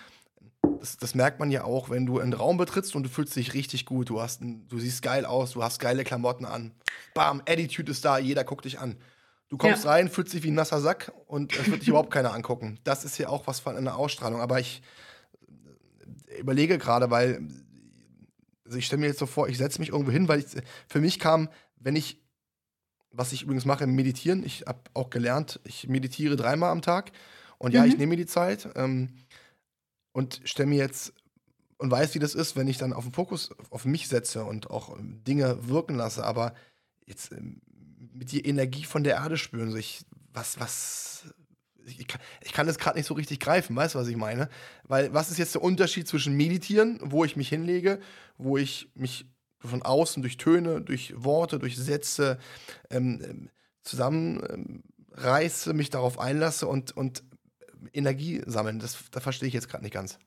Das, das, merkt man ja auch, wenn du einen Raum betrittst und du fühlst dich richtig gut. Du, hast du siehst geil aus, du hast geile Klamotten an. Bam, Attitude ist da, jeder guckt dich an. Du kommst ja. rein, fühlst dich wie ein nasser Sack und es wird dich überhaupt keiner angucken. Das ist ja auch was von einer Ausstrahlung. Aber ich überlege gerade, weil also ich stelle mir jetzt so vor, ich setze mich irgendwo hin, weil ich, für mich kam, wenn ich, was ich übrigens mache, meditieren, ich habe auch gelernt, ich meditiere dreimal am Tag. Und ja, mhm. ich nehme mir die Zeit ähm, und stelle mir jetzt und weiß, wie das ist, wenn ich dann auf den Fokus auf mich setze und auch Dinge wirken lasse, aber jetzt ähm, mit die Energie von der Erde spüren, so ich, was, was, ich kann, ich kann das gerade nicht so richtig greifen, weißt du, was ich meine? Weil was ist jetzt der Unterschied zwischen Meditieren, wo ich mich hinlege, wo ich mich von außen durch Töne, durch Worte, durch Sätze ähm, ähm zusammenreiße, ähm, mich darauf einlasse und, und Energie sammeln? Das, das verstehe ich jetzt gerade nicht ganz.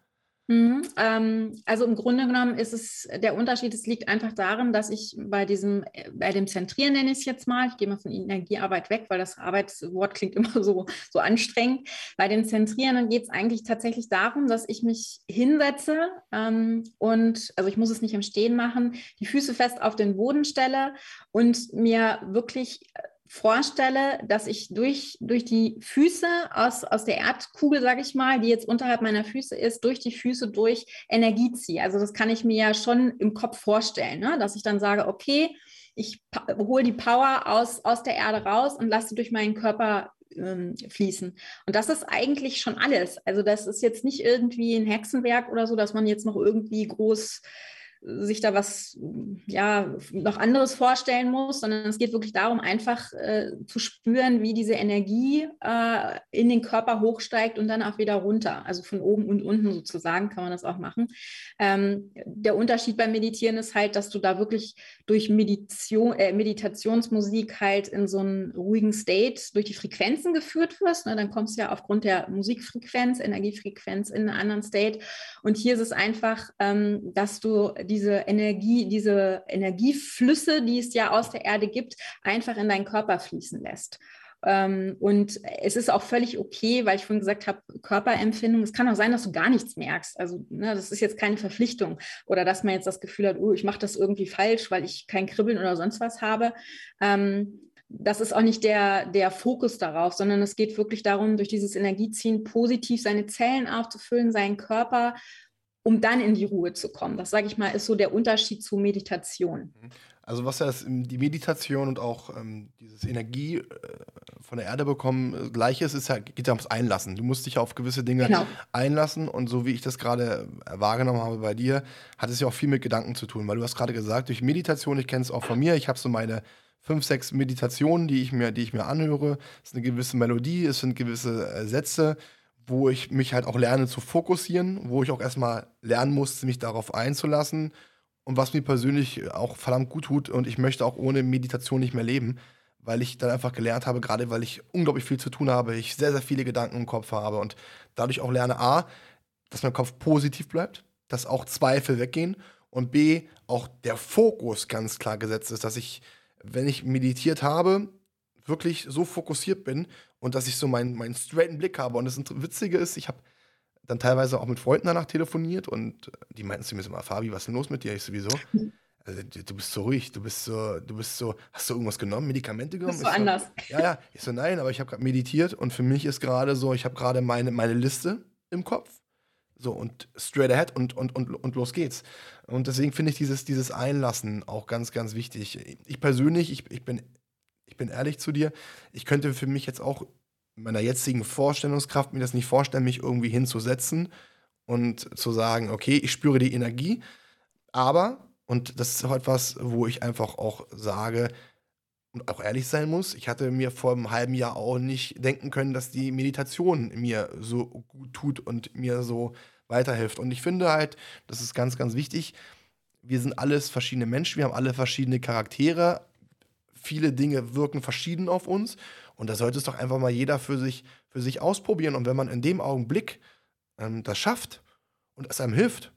Mhm, ähm, also im Grunde genommen ist es der Unterschied, es liegt einfach darin, dass ich bei diesem, bei dem Zentrieren nenne ich es jetzt mal, ich gehe mal von Energiearbeit weg, weil das Arbeitswort klingt *laughs* immer so, so anstrengend. Bei dem Zentrieren geht es eigentlich tatsächlich darum, dass ich mich hinsetze ähm, und, also ich muss es nicht im Stehen machen, die Füße fest auf den Boden stelle und mir wirklich vorstelle, dass ich durch, durch die Füße aus, aus der Erdkugel, sage ich mal, die jetzt unterhalb meiner Füße ist, durch die Füße durch Energie ziehe. Also das kann ich mir ja schon im Kopf vorstellen, ne? dass ich dann sage, okay, ich hole die Power aus, aus der Erde raus und lasse durch meinen Körper ähm, fließen. Und das ist eigentlich schon alles. Also das ist jetzt nicht irgendwie ein Hexenwerk oder so, dass man jetzt noch irgendwie groß sich da was ja noch anderes vorstellen muss, sondern es geht wirklich darum, einfach äh, zu spüren, wie diese Energie äh, in den Körper hochsteigt und dann auch wieder runter. Also von oben und unten sozusagen kann man das auch machen. Ähm, der Unterschied beim Meditieren ist halt, dass du da wirklich durch Meditation, äh, Meditationsmusik halt in so einen ruhigen State durch die Frequenzen geführt wirst. Ne? Dann kommst du ja aufgrund der Musikfrequenz, Energiefrequenz in einen anderen State. Und hier ist es einfach, ähm, dass du diese Energie, diese Energieflüsse, die es ja aus der Erde gibt, einfach in deinen Körper fließen lässt. Ähm, und es ist auch völlig okay, weil ich vorhin gesagt habe, Körperempfindung. Es kann auch sein, dass du gar nichts merkst. Also ne, das ist jetzt keine Verpflichtung oder dass man jetzt das Gefühl hat, oh, ich mache das irgendwie falsch, weil ich kein Kribbeln oder sonst was habe. Ähm, das ist auch nicht der, der Fokus darauf, sondern es geht wirklich darum, durch dieses Energieziehen positiv seine Zellen aufzufüllen, seinen Körper um dann in die Ruhe zu kommen. Das, sage ich mal, ist so der Unterschied zu Meditation.
Mhm. Also was ja die Meditation und auch ähm, dieses Energie äh, von der Erde bekommen äh, gleich ist, ist ja, geht ja ums Einlassen. Du musst dich auf gewisse Dinge genau. einlassen und so wie ich das gerade äh, wahrgenommen habe bei dir, hat es ja auch viel mit Gedanken zu tun, weil du hast gerade gesagt, durch Meditation, ich kenne es auch von mir, ich habe so meine fünf, sechs Meditationen, die ich mir, die ich mir anhöre. Es ist eine gewisse Melodie, es sind gewisse äh, Sätze wo ich mich halt auch lerne zu fokussieren, wo ich auch erstmal lernen musste, mich darauf einzulassen. Und was mir persönlich auch verdammt gut tut und ich möchte auch ohne Meditation nicht mehr leben, weil ich dann einfach gelernt habe, gerade weil ich unglaublich viel zu tun habe, ich sehr, sehr viele Gedanken im Kopf habe und dadurch auch lerne A, dass mein Kopf positiv bleibt, dass auch Zweifel weggehen und B, auch der Fokus ganz klar gesetzt ist, dass ich, wenn ich meditiert habe, wirklich so fokussiert bin und dass ich so meinen, meinen straighten Blick habe. Und das Witzige ist, ich habe dann teilweise auch mit Freunden danach telefoniert und die meinten zu mir so mal, Fabi, was ist denn los mit dir? Ich sowieso. Also, du bist so ruhig, du bist so, du bist so, hast du irgendwas genommen, Medikamente genommen?
Bist so anders.
So, ja, ja. Ich so, nein, aber ich habe gerade meditiert und für mich ist gerade so, ich habe gerade meine, meine Liste im Kopf. So, und straight ahead und, und, und, und los geht's. Und deswegen finde ich dieses, dieses Einlassen auch ganz, ganz wichtig. Ich persönlich, ich, ich bin ich bin ehrlich zu dir, ich könnte für mich jetzt auch in meiner jetzigen Vorstellungskraft mir das nicht vorstellen, mich irgendwie hinzusetzen und zu sagen, okay, ich spüre die Energie, aber, und das ist auch etwas, wo ich einfach auch sage, und auch ehrlich sein muss, ich hatte mir vor einem halben Jahr auch nicht denken können, dass die Meditation mir so gut tut und mir so weiterhilft. Und ich finde halt, das ist ganz, ganz wichtig. Wir sind alles verschiedene Menschen, wir haben alle verschiedene Charaktere. Viele Dinge wirken verschieden auf uns. Und da sollte es doch einfach mal jeder für sich, für sich ausprobieren. Und wenn man in dem Augenblick ähm, das schafft und es einem hilft,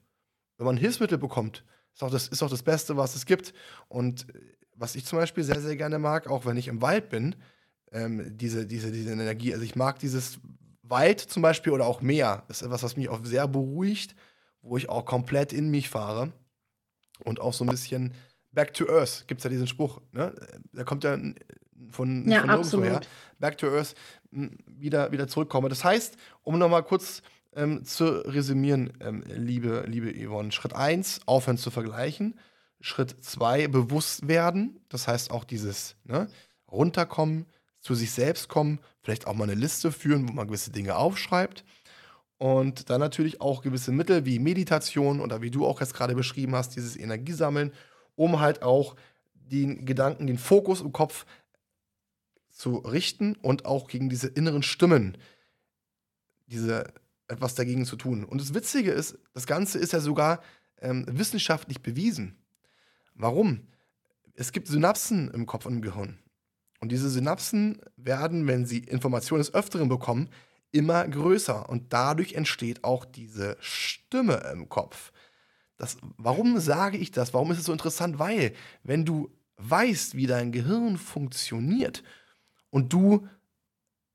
wenn man Hilfsmittel bekommt, ist auch, das, ist auch das Beste, was es gibt. Und was ich zum Beispiel sehr, sehr gerne mag, auch wenn ich im Wald bin, ähm, diese, diese, diese Energie. Also ich mag dieses Wald zum Beispiel oder auch Meer. Das ist etwas, was mich auch sehr beruhigt, wo ich auch komplett in mich fahre und auch so ein bisschen Back to Earth. Gibt es ja diesen Spruch, ne? Der kommt ja von,
ja,
von nirgendwo her. Back to Earth, wieder, wieder zurückkomme. Das heißt, um nochmal kurz ähm, zu resümieren, ähm, liebe, liebe Yvonne, Schritt 1, aufhören zu vergleichen. Schritt zwei, bewusst werden. Das heißt auch dieses ne, runterkommen, zu sich selbst kommen, vielleicht auch mal eine Liste führen, wo man gewisse Dinge aufschreibt. Und dann natürlich auch gewisse Mittel wie Meditation oder wie du auch jetzt gerade beschrieben hast, dieses Energiesammeln, um halt auch den Gedanken, den Fokus im Kopf zu richten und auch gegen diese inneren Stimmen, diese etwas dagegen zu tun. Und das Witzige ist, das Ganze ist ja sogar ähm, wissenschaftlich bewiesen. Warum? Es gibt Synapsen im Kopf und im Gehirn. Und diese Synapsen werden, wenn sie Informationen des Öfteren bekommen, immer größer. Und dadurch entsteht auch diese Stimme im Kopf. Das, warum sage ich das? Warum ist es so interessant? Weil, wenn du weißt, wie dein Gehirn funktioniert und du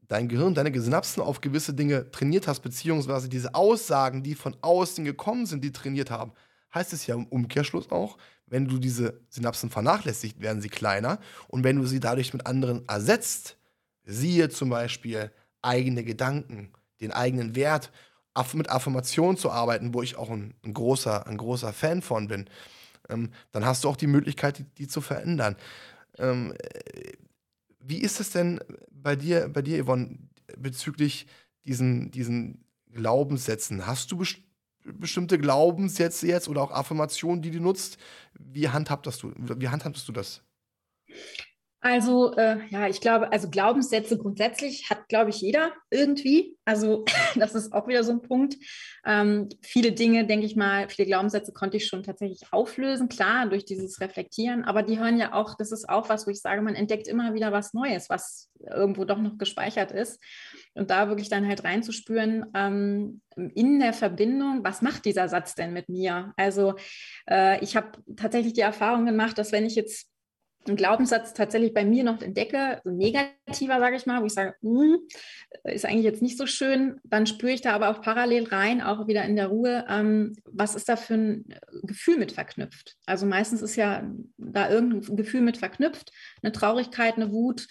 dein Gehirn, deine Synapsen auf gewisse Dinge trainiert hast, beziehungsweise diese Aussagen, die von außen gekommen sind, die trainiert haben, heißt es ja im Umkehrschluss auch, wenn du diese Synapsen vernachlässigt, werden sie kleiner. Und wenn du sie dadurch mit anderen ersetzt, siehe zum Beispiel eigene Gedanken, den eigenen Wert, mit Affirmationen zu arbeiten, wo ich auch ein, ein großer, ein großer Fan von bin, ähm, dann hast du auch die Möglichkeit, die, die zu verändern. Ähm, äh, wie ist es denn bei dir, bei dir, Yvonne, bezüglich diesen, diesen Glaubenssätzen? Hast du best bestimmte Glaubenssätze jetzt oder auch Affirmationen, die du nutzt? Wie handhabst du, wie handhabst du das?
Also, äh, ja, ich glaube, also Glaubenssätze grundsätzlich hat, glaube ich, jeder irgendwie. Also, *laughs* das ist auch wieder so ein Punkt. Ähm, viele Dinge, denke ich mal, viele Glaubenssätze konnte ich schon tatsächlich auflösen, klar, durch dieses Reflektieren. Aber die hören ja auch, das ist auch was, wo ich sage, man entdeckt immer wieder was Neues, was irgendwo doch noch gespeichert ist. Und da wirklich dann halt reinzuspüren, ähm, in der Verbindung, was macht dieser Satz denn mit mir? Also, äh, ich habe tatsächlich die Erfahrung gemacht, dass wenn ich jetzt einen Glaubenssatz tatsächlich bei mir noch entdecke, so negativer, sage ich mal, wo ich sage, hm, ist eigentlich jetzt nicht so schön, dann spüre ich da aber auch parallel rein, auch wieder in der Ruhe, ähm, was ist da für ein Gefühl mit verknüpft. Also meistens ist ja da irgendein Gefühl mit verknüpft, eine Traurigkeit, eine Wut,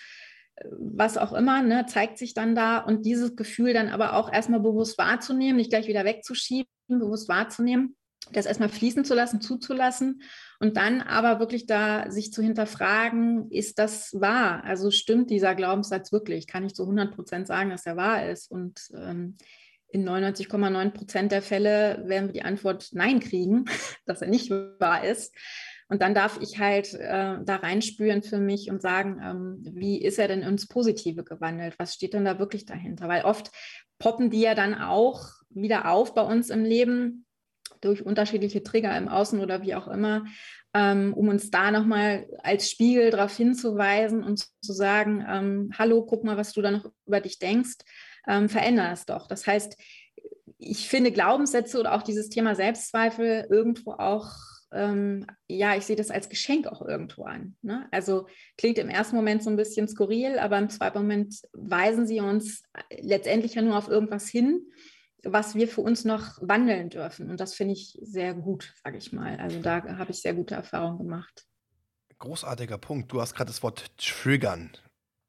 was auch immer, ne, zeigt sich dann da und dieses Gefühl dann aber auch erstmal bewusst wahrzunehmen, nicht gleich wieder wegzuschieben, bewusst wahrzunehmen das erstmal fließen zu lassen, zuzulassen und dann aber wirklich da sich zu hinterfragen, ist das wahr? Also stimmt dieser Glaubenssatz wirklich? Kann ich zu 100 Prozent sagen, dass er wahr ist? Und ähm, in 99,9 Prozent der Fälle werden wir die Antwort Nein kriegen, *laughs* dass er nicht wahr ist. Und dann darf ich halt äh, da reinspüren für mich und sagen, ähm, wie ist er denn ins Positive gewandelt? Was steht denn da wirklich dahinter? Weil oft poppen die ja dann auch wieder auf bei uns im Leben, durch unterschiedliche Trigger im Außen oder wie auch immer, ähm, um uns da nochmal als Spiegel darauf hinzuweisen und zu sagen, ähm, hallo, guck mal, was du da noch über dich denkst, ähm, veränder es doch. Das heißt, ich finde Glaubenssätze oder auch dieses Thema Selbstzweifel irgendwo auch, ähm, ja, ich sehe das als Geschenk auch irgendwo an. Ne? Also klingt im ersten Moment so ein bisschen skurril, aber im zweiten Moment weisen sie uns letztendlich ja nur auf irgendwas hin was wir für uns noch wandeln dürfen. Und das finde ich sehr gut, sage ich mal. Also da habe ich sehr gute Erfahrungen gemacht.
Großartiger Punkt. Du hast gerade das Wort triggern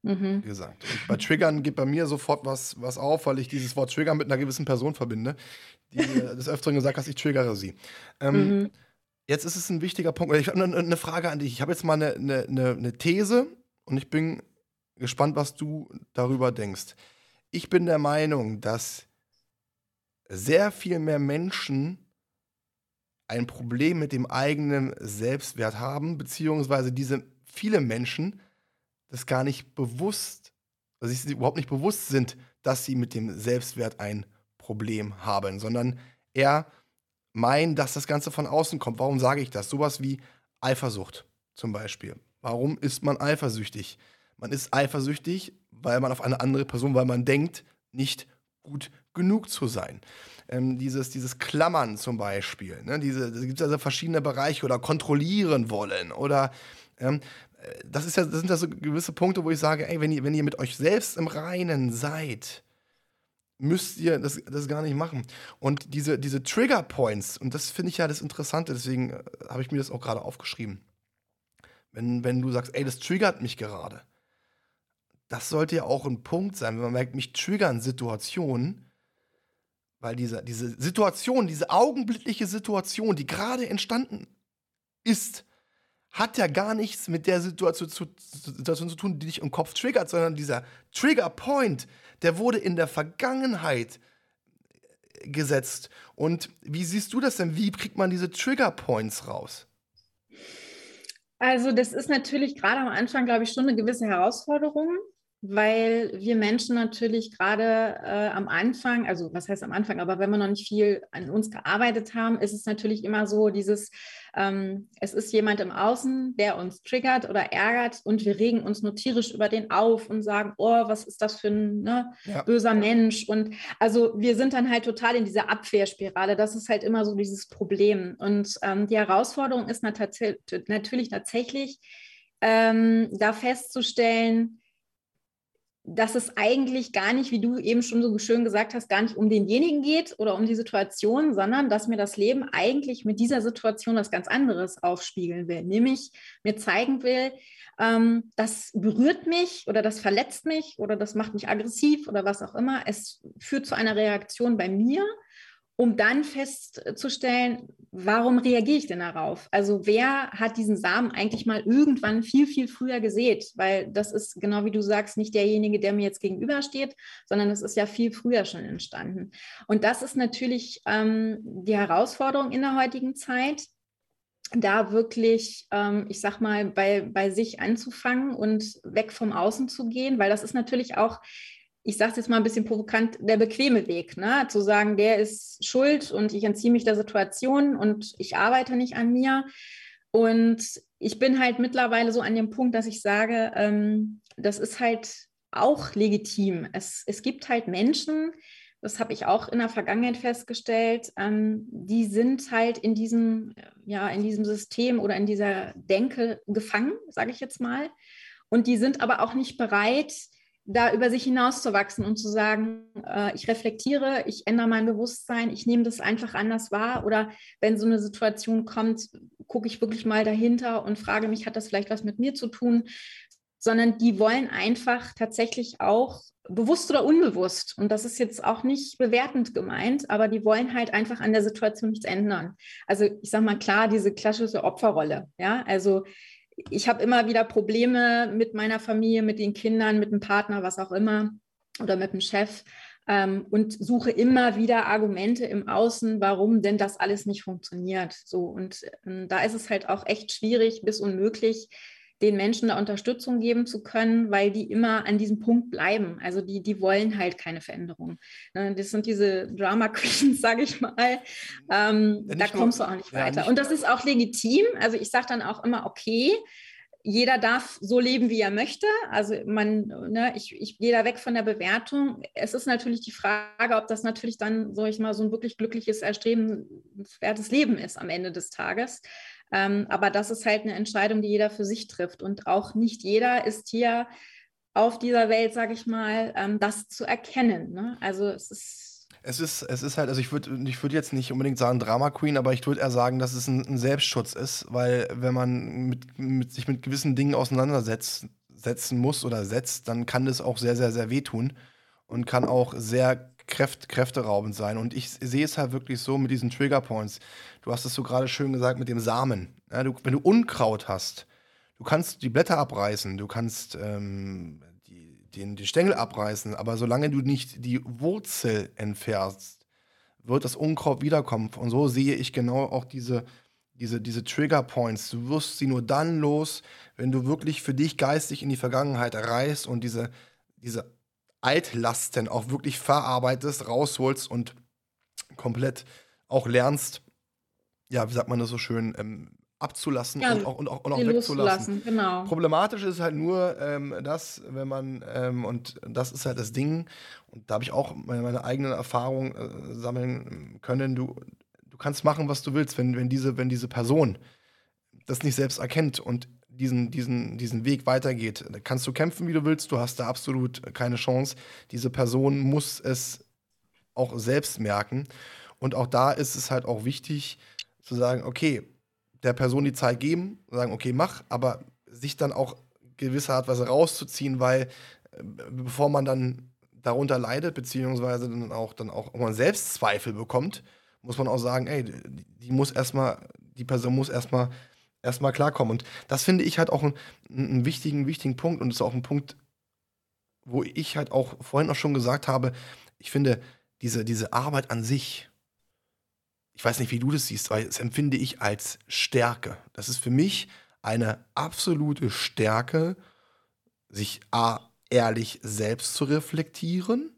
mhm. gesagt. Und bei Triggern geht bei mir sofort was, was auf, weil ich dieses Wort Triggern mit einer gewissen Person verbinde, die *laughs* des Öfteren gesagt hat, ich triggere sie. Ähm, mhm. Jetzt ist es ein wichtiger Punkt. Ich habe eine, eine Frage an dich. Ich habe jetzt mal eine, eine, eine These und ich bin gespannt, was du darüber denkst. Ich bin der Meinung, dass sehr viel mehr Menschen ein Problem mit dem eigenen Selbstwert haben, beziehungsweise diese viele Menschen das gar nicht bewusst, dass sich überhaupt nicht bewusst sind, dass sie mit dem Selbstwert ein Problem haben, sondern eher meinen, dass das Ganze von außen kommt. Warum sage ich das? Sowas wie Eifersucht zum Beispiel. Warum ist man eifersüchtig? Man ist eifersüchtig, weil man auf eine andere Person, weil man denkt, nicht gut genug zu sein. Ähm, dieses, dieses Klammern zum Beispiel. Ne? Diese, da gibt es also verschiedene Bereiche oder kontrollieren wollen oder ähm, äh, das, ist ja, das sind ja so gewisse Punkte, wo ich sage, ey, wenn ihr, wenn ihr mit euch selbst im Reinen seid, müsst ihr das, das gar nicht machen. Und diese, diese Trigger Points, und das finde ich ja das Interessante, deswegen äh, habe ich mir das auch gerade aufgeschrieben. Wenn, wenn du sagst, ey, das triggert mich gerade, das sollte ja auch ein Punkt sein, wenn man merkt, mich triggern Situationen, weil diese, diese Situation, diese augenblickliche Situation, die gerade entstanden ist, hat ja gar nichts mit der Situation zu, Situation zu tun, die dich im Kopf triggert, sondern dieser Trigger Point, der wurde in der Vergangenheit gesetzt. Und wie siehst du das denn? Wie kriegt man diese Trigger Points raus?
Also, das ist natürlich gerade am Anfang, glaube ich, schon eine gewisse Herausforderung weil wir Menschen natürlich gerade äh, am Anfang, also was heißt am Anfang, aber wenn wir noch nicht viel an uns gearbeitet haben, ist es natürlich immer so, dieses, ähm, es ist jemand im Außen, der uns triggert oder ärgert und wir regen uns nur tierisch über den auf und sagen, oh, was ist das für ein ne, ja. böser Mensch? Und also wir sind dann halt total in dieser Abwehrspirale. Das ist halt immer so dieses Problem. Und ähm, die Herausforderung ist natürlich tatsächlich, ähm, da festzustellen, dass es eigentlich gar nicht, wie du eben schon so schön gesagt hast, gar nicht um denjenigen geht oder um die Situation, sondern dass mir das Leben eigentlich mit dieser Situation was ganz anderes aufspiegeln will. Nämlich mir zeigen will, ähm, das berührt mich oder das verletzt mich oder das macht mich aggressiv oder was auch immer. Es führt zu einer Reaktion bei mir um dann festzustellen, warum reagiere ich denn darauf? Also wer hat diesen Samen eigentlich mal irgendwann viel, viel früher gesät? Weil das ist genau wie du sagst, nicht derjenige, der mir jetzt gegenübersteht, sondern das ist ja viel früher schon entstanden. Und das ist natürlich ähm, die Herausforderung in der heutigen Zeit, da wirklich, ähm, ich sag mal, bei, bei sich anzufangen und weg vom Außen zu gehen, weil das ist natürlich auch ich sage es jetzt mal ein bisschen provokant, der bequeme Weg, ne? zu sagen, der ist schuld und ich entziehe mich der Situation und ich arbeite nicht an mir. Und ich bin halt mittlerweile so an dem Punkt, dass ich sage, ähm, das ist halt auch legitim. Es, es gibt halt Menschen, das habe ich auch in der Vergangenheit festgestellt, ähm, die sind halt in diesem, ja, in diesem System oder in dieser Denke gefangen, sage ich jetzt mal. Und die sind aber auch nicht bereit, da über sich hinauszuwachsen und zu sagen, äh, ich reflektiere, ich ändere mein Bewusstsein, ich nehme das einfach anders wahr oder wenn so eine Situation kommt, gucke ich wirklich mal dahinter und frage mich, hat das vielleicht was mit mir zu tun? Sondern die wollen einfach tatsächlich auch bewusst oder unbewusst, und das ist jetzt auch nicht bewertend gemeint, aber die wollen halt einfach an der Situation nichts ändern. Also ich sage mal klar, diese klassische Opferrolle, ja, also ich habe immer wieder Probleme mit meiner Familie, mit den Kindern, mit dem Partner, was auch immer, oder mit dem Chef ähm, und suche immer wieder Argumente im Außen, warum denn das alles nicht funktioniert. So und ähm, da ist es halt auch echt schwierig bis unmöglich, den Menschen da Unterstützung geben zu können, weil die immer an diesem Punkt bleiben. Also die, die wollen halt keine Veränderung. Ne, das sind diese Drama Queens, *laughs* sage ich mal. Ähm, da kommst du auch nicht weiter. Nicht Und das ist auch legitim. Also ich sage dann auch immer, okay, jeder darf so leben, wie er möchte. Also man, ne, ich, ich gehe da weg von der Bewertung. Es ist natürlich die Frage, ob das natürlich dann, sag ich mal, so ein wirklich glückliches, erstrebenswertes Leben ist am Ende des Tages. Ähm, aber das ist halt eine Entscheidung, die jeder für sich trifft. Und auch nicht jeder ist hier auf dieser Welt, sage ich mal, ähm, das zu erkennen. Ne? Also es ist
es ist, es ist halt, also ich würde ich würd jetzt nicht unbedingt sagen Drama Queen, aber ich würde eher sagen, dass es ein, ein, Selbstschutz ist, weil wenn man mit, mit, sich mit gewissen Dingen auseinandersetzen muss oder setzt, dann kann das auch sehr, sehr, sehr wehtun und kann auch sehr kräft, kräfteraubend sein. Und ich sehe es halt wirklich so mit diesen Trigger Points. Du hast es so gerade schön gesagt mit dem Samen. Ja, du, wenn du Unkraut hast, du kannst die Blätter abreißen, du kannst ähm, die, den, den Stängel abreißen, aber solange du nicht die Wurzel entfernst, wird das Unkraut wiederkommen. Und so sehe ich genau auch diese, diese, diese Trigger Points, du wirst sie nur dann los, wenn du wirklich für dich geistig in die Vergangenheit reist und diese, diese Altlasten auch wirklich verarbeitest, rausholst und komplett auch lernst, ja, wie sagt man das so schön, ähm, abzulassen
Ja,
und auch, und auch, und auch wegzulassen.
genau.
Problematisch ist halt nur ähm, das, wenn man, ähm, und das ist halt das Ding, und da habe ich auch meine, meine eigenen Erfahrungen äh, sammeln können, du, du kannst machen, was du willst, wenn, wenn, diese, wenn diese Person das nicht selbst erkennt und diesen, diesen, diesen Weg weitergeht. Da kannst du kämpfen, wie du willst, du hast da absolut keine Chance. Diese Person muss es auch selbst merken. Und auch da ist es halt auch wichtig zu sagen, okay, der Person die Zeit geben, sagen, okay, mach, aber sich dann auch gewisse Art und rauszuziehen, weil äh, bevor man dann darunter leidet, beziehungsweise dann auch, dann auch man Selbstzweifel bekommt, muss man auch sagen, ey, die muss erstmal, die Person muss erstmal erstmal klarkommen. Und das finde ich halt auch einen, einen wichtigen, wichtigen Punkt und ist auch ein Punkt, wo ich halt auch vorhin auch schon gesagt habe, ich finde, diese, diese Arbeit an sich, ich weiß nicht, wie du das siehst, weil das empfinde ich als Stärke. Das ist für mich eine absolute Stärke, sich A, ehrlich selbst zu reflektieren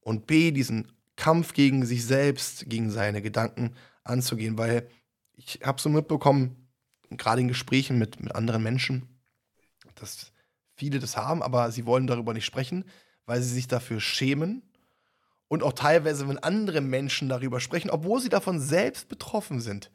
und B, diesen Kampf gegen sich selbst, gegen seine Gedanken anzugehen, weil ich habe so mitbekommen, gerade in Gesprächen mit, mit anderen Menschen, dass viele das haben, aber sie wollen darüber nicht sprechen, weil sie sich dafür schämen. Und auch teilweise, wenn andere Menschen darüber sprechen, obwohl sie davon selbst betroffen sind,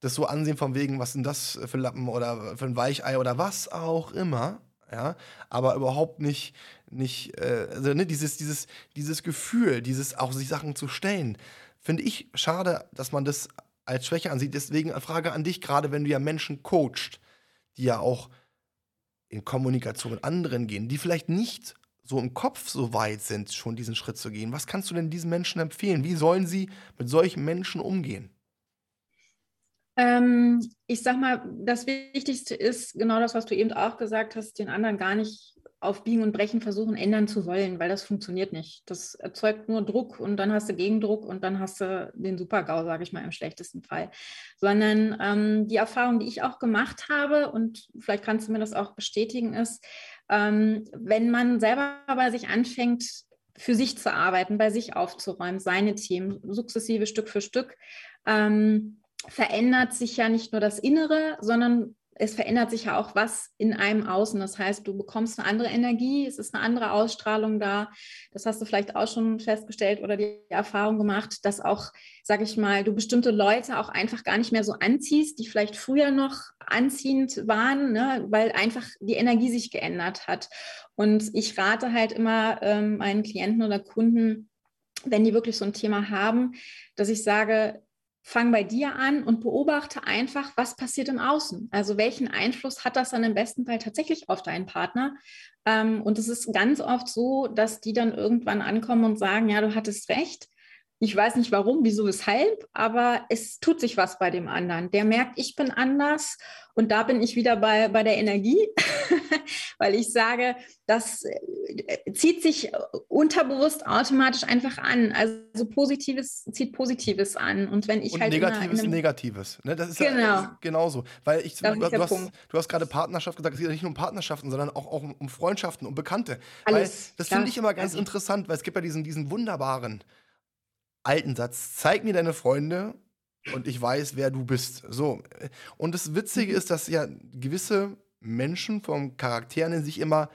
das so ansehen von wegen, was sind das für Lappen oder für ein Weichei oder was auch immer, ja, aber überhaupt nicht, nicht, äh, also, ne, dieses, dieses, dieses Gefühl, dieses auch sich Sachen zu stellen, finde ich schade, dass man das als Schwäche ansieht. Deswegen eine Frage an dich, gerade wenn du ja Menschen coacht, die ja auch in Kommunikation mit anderen gehen, die vielleicht nicht so im Kopf so weit sind, schon diesen Schritt zu gehen. Was kannst du denn diesen Menschen empfehlen? Wie sollen sie mit solchen Menschen umgehen?
Ähm, ich sag mal, das Wichtigste ist genau das, was du eben auch gesagt hast, den anderen gar nicht auf Biegen und Brechen versuchen, ändern zu wollen, weil das funktioniert nicht. Das erzeugt nur Druck und dann hast du Gegendruck und dann hast du den Super-GAU, sage ich mal, im schlechtesten Fall. Sondern ähm, die Erfahrung, die ich auch gemacht habe, und vielleicht kannst du mir das auch bestätigen, ist, ähm, wenn man selber bei sich anfängt, für sich zu arbeiten, bei sich aufzuräumen, seine Themen, sukzessive Stück für Stück, ähm, verändert sich ja nicht nur das Innere, sondern es verändert sich ja auch was in einem Außen. Das heißt, du bekommst eine andere Energie, es ist eine andere Ausstrahlung da. Das hast du vielleicht auch schon festgestellt oder die Erfahrung gemacht, dass auch, sag ich mal, du bestimmte Leute auch einfach gar nicht mehr so anziehst, die vielleicht früher noch anziehend waren, ne? weil einfach die Energie sich geändert hat. Und ich rate halt immer ähm, meinen Klienten oder Kunden, wenn die wirklich so ein Thema haben, dass ich sage, fang bei dir an und beobachte einfach, was passiert im Außen. Also welchen Einfluss hat das dann im besten Fall tatsächlich auf deinen Partner? Ähm, und es ist ganz oft so, dass die dann irgendwann ankommen und sagen, ja, du hattest recht. Ich weiß nicht warum, wieso, weshalb, aber es tut sich was bei dem anderen. Der merkt, ich bin anders und da bin ich wieder bei, bei der Energie, *laughs* weil ich sage, das äh, zieht sich unterbewusst automatisch einfach an. Also Positives zieht Positives an. Und wenn ich
Und
halt.
Negatives
einem,
Negatives. Ne? Das ist
genau.
ja genauso. Weil ich, du, du, hast, du hast gerade Partnerschaft gesagt, es geht ja nicht nur um Partnerschaften, sondern auch, auch um Freundschaften, um Bekannte.
Alles,
weil das finde ich immer ganz
also.
interessant, weil es gibt ja diesen, diesen wunderbaren alten Satz: Zeig mir deine Freunde und ich weiß, wer du bist. So. Und das Witzige
Mhm.
ist, dass ja gewisse Menschen vom Charakteren in sich immer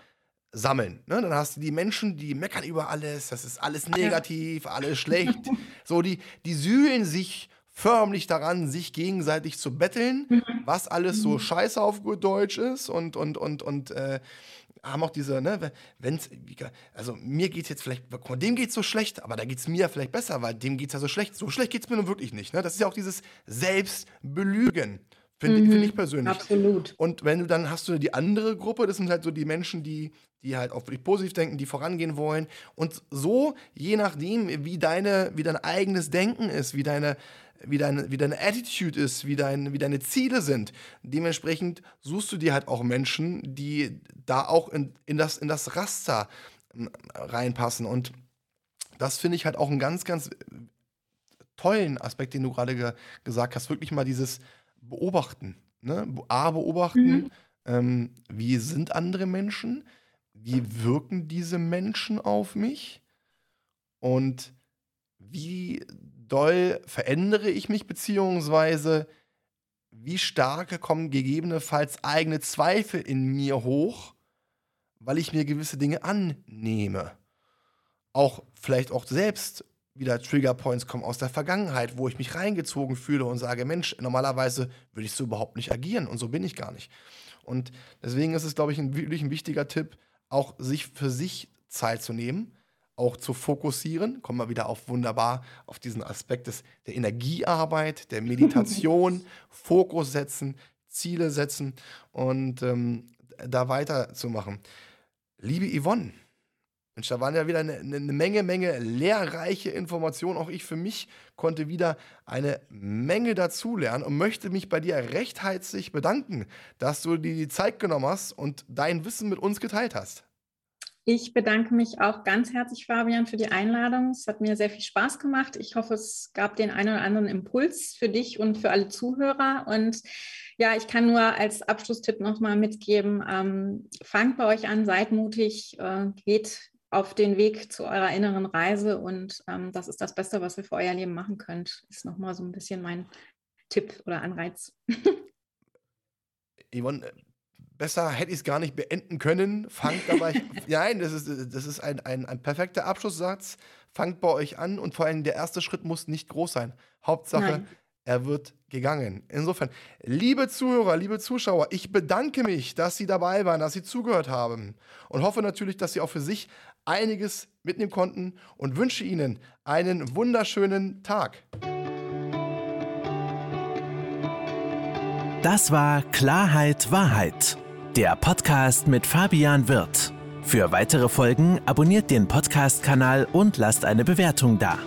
sammeln. Ne? Dann hast du die Menschen, die meckern über alles, das ist alles negativ, alles *laughs* schlecht. so, die, die sühlen sich förmlich daran, sich gegenseitig zu betteln,
Mhm.
was alles so scheiße auf gut Deutsch ist und, und, und, und äh, haben auch diese, ne, wenn's, also mir geht's jetzt vielleicht, guck mal, dem geht's so schlecht, aber da geht's mir ja vielleicht besser, weil dem geht's ja so schlecht. So schlecht geht's mir nun wirklich nicht, ne? Das ist ja auch dieses Selbstbelügen, finde
Mhm.
find ich persönlich.
Absolut.
Und wenn du dann hast du die andere Gruppe, das sind halt so die Menschen, die, die halt auch wirklich positiv denken, die vorangehen wollen. Und so, je nachdem, wie deine, wie dein eigenes Denken ist, wie deine, wie deine, wie deine Attitude ist, wie, dein, wie deine Ziele sind, dementsprechend suchst du dir halt auch Menschen, die da auch in, in, das, in das Raster ähm, reinpassen. Und das finde ich halt auch einen ganz, ganz tollen Aspekt, den du gerade ge gesagt hast. Wirklich mal dieses beobachten. Ne? A, beobachten, mhm. ähm, wie sind andere Menschen, wie wirken diese Menschen auf mich und wie doll verändere ich mich, beziehungsweise wie stark kommen gegebenenfalls eigene Zweifel in mir hoch, weil ich mir gewisse Dinge annehme. Auch vielleicht auch selbst wieder Triggerpoints kommen aus der Vergangenheit, wo ich mich reingezogen fühle und sage, Mensch, normalerweise würde ich so überhaupt nicht agieren und so bin ich gar nicht. Und deswegen ist es, glaube ich, ein, wirklich ein wichtiger Tipp, auch sich für sich Zeit zu nehmen, auch zu fokussieren. Kommen wir wieder auf wunderbar auf diesen Aspekt des, der Energiearbeit, der Meditation, *laughs* Fokus setzen, Ziele setzen und ähm, da weiterzumachen. Liebe Yvonne, Mensch, da waren ja wieder eine, eine, Menge, Menge lehrreiche Informationen. Auch ich für mich konnte wieder eine Menge dazulernen und möchte mich bei dir recht herzlich bedanken, dass du dir die Zeit genommen hast und dein Wissen mit uns geteilt hast.
Ich bedanke mich auch ganz herzlich, Fabian, für die Einladung. Es hat mir sehr viel Spaß gemacht. Ich hoffe, es gab den einen oder anderen Impuls für dich und für alle Zuhörer. Und ja, ich kann nur als Abschlusstipp nochmal mitgeben, ähm, fangt bei euch an, seid mutig, äh, geht auf den Weg zu eurer inneren Reise und ähm, das ist das Beste, was ihr für euer Leben machen könnt. Ist nochmal so ein bisschen mein Tipp oder Anreiz. *laughs*
Yvonne, besser hätte ich es gar nicht beenden können. Fangt dabei. *laughs* nein, das ist, das ist ein, ein, ein perfekter Abschlusssatz. Fangt bei euch an und vor allem der erste Schritt muss nicht groß sein. Hauptsache, nein. Er wird gegangen. Insofern, liebe Zuhörer, liebe Zuschauer, ich bedanke mich, dass Sie dabei waren, dass Sie zugehört haben und hoffe natürlich, dass Sie auch für sich einiges mitnehmen konnten und wünsche Ihnen einen wunderschönen Tag.
Das war Klarheit Wahrheit, der Podcast mit Fabian Wirth. Für weitere Folgen abonniert den Podcast-Kanal und lasst eine Bewertung da.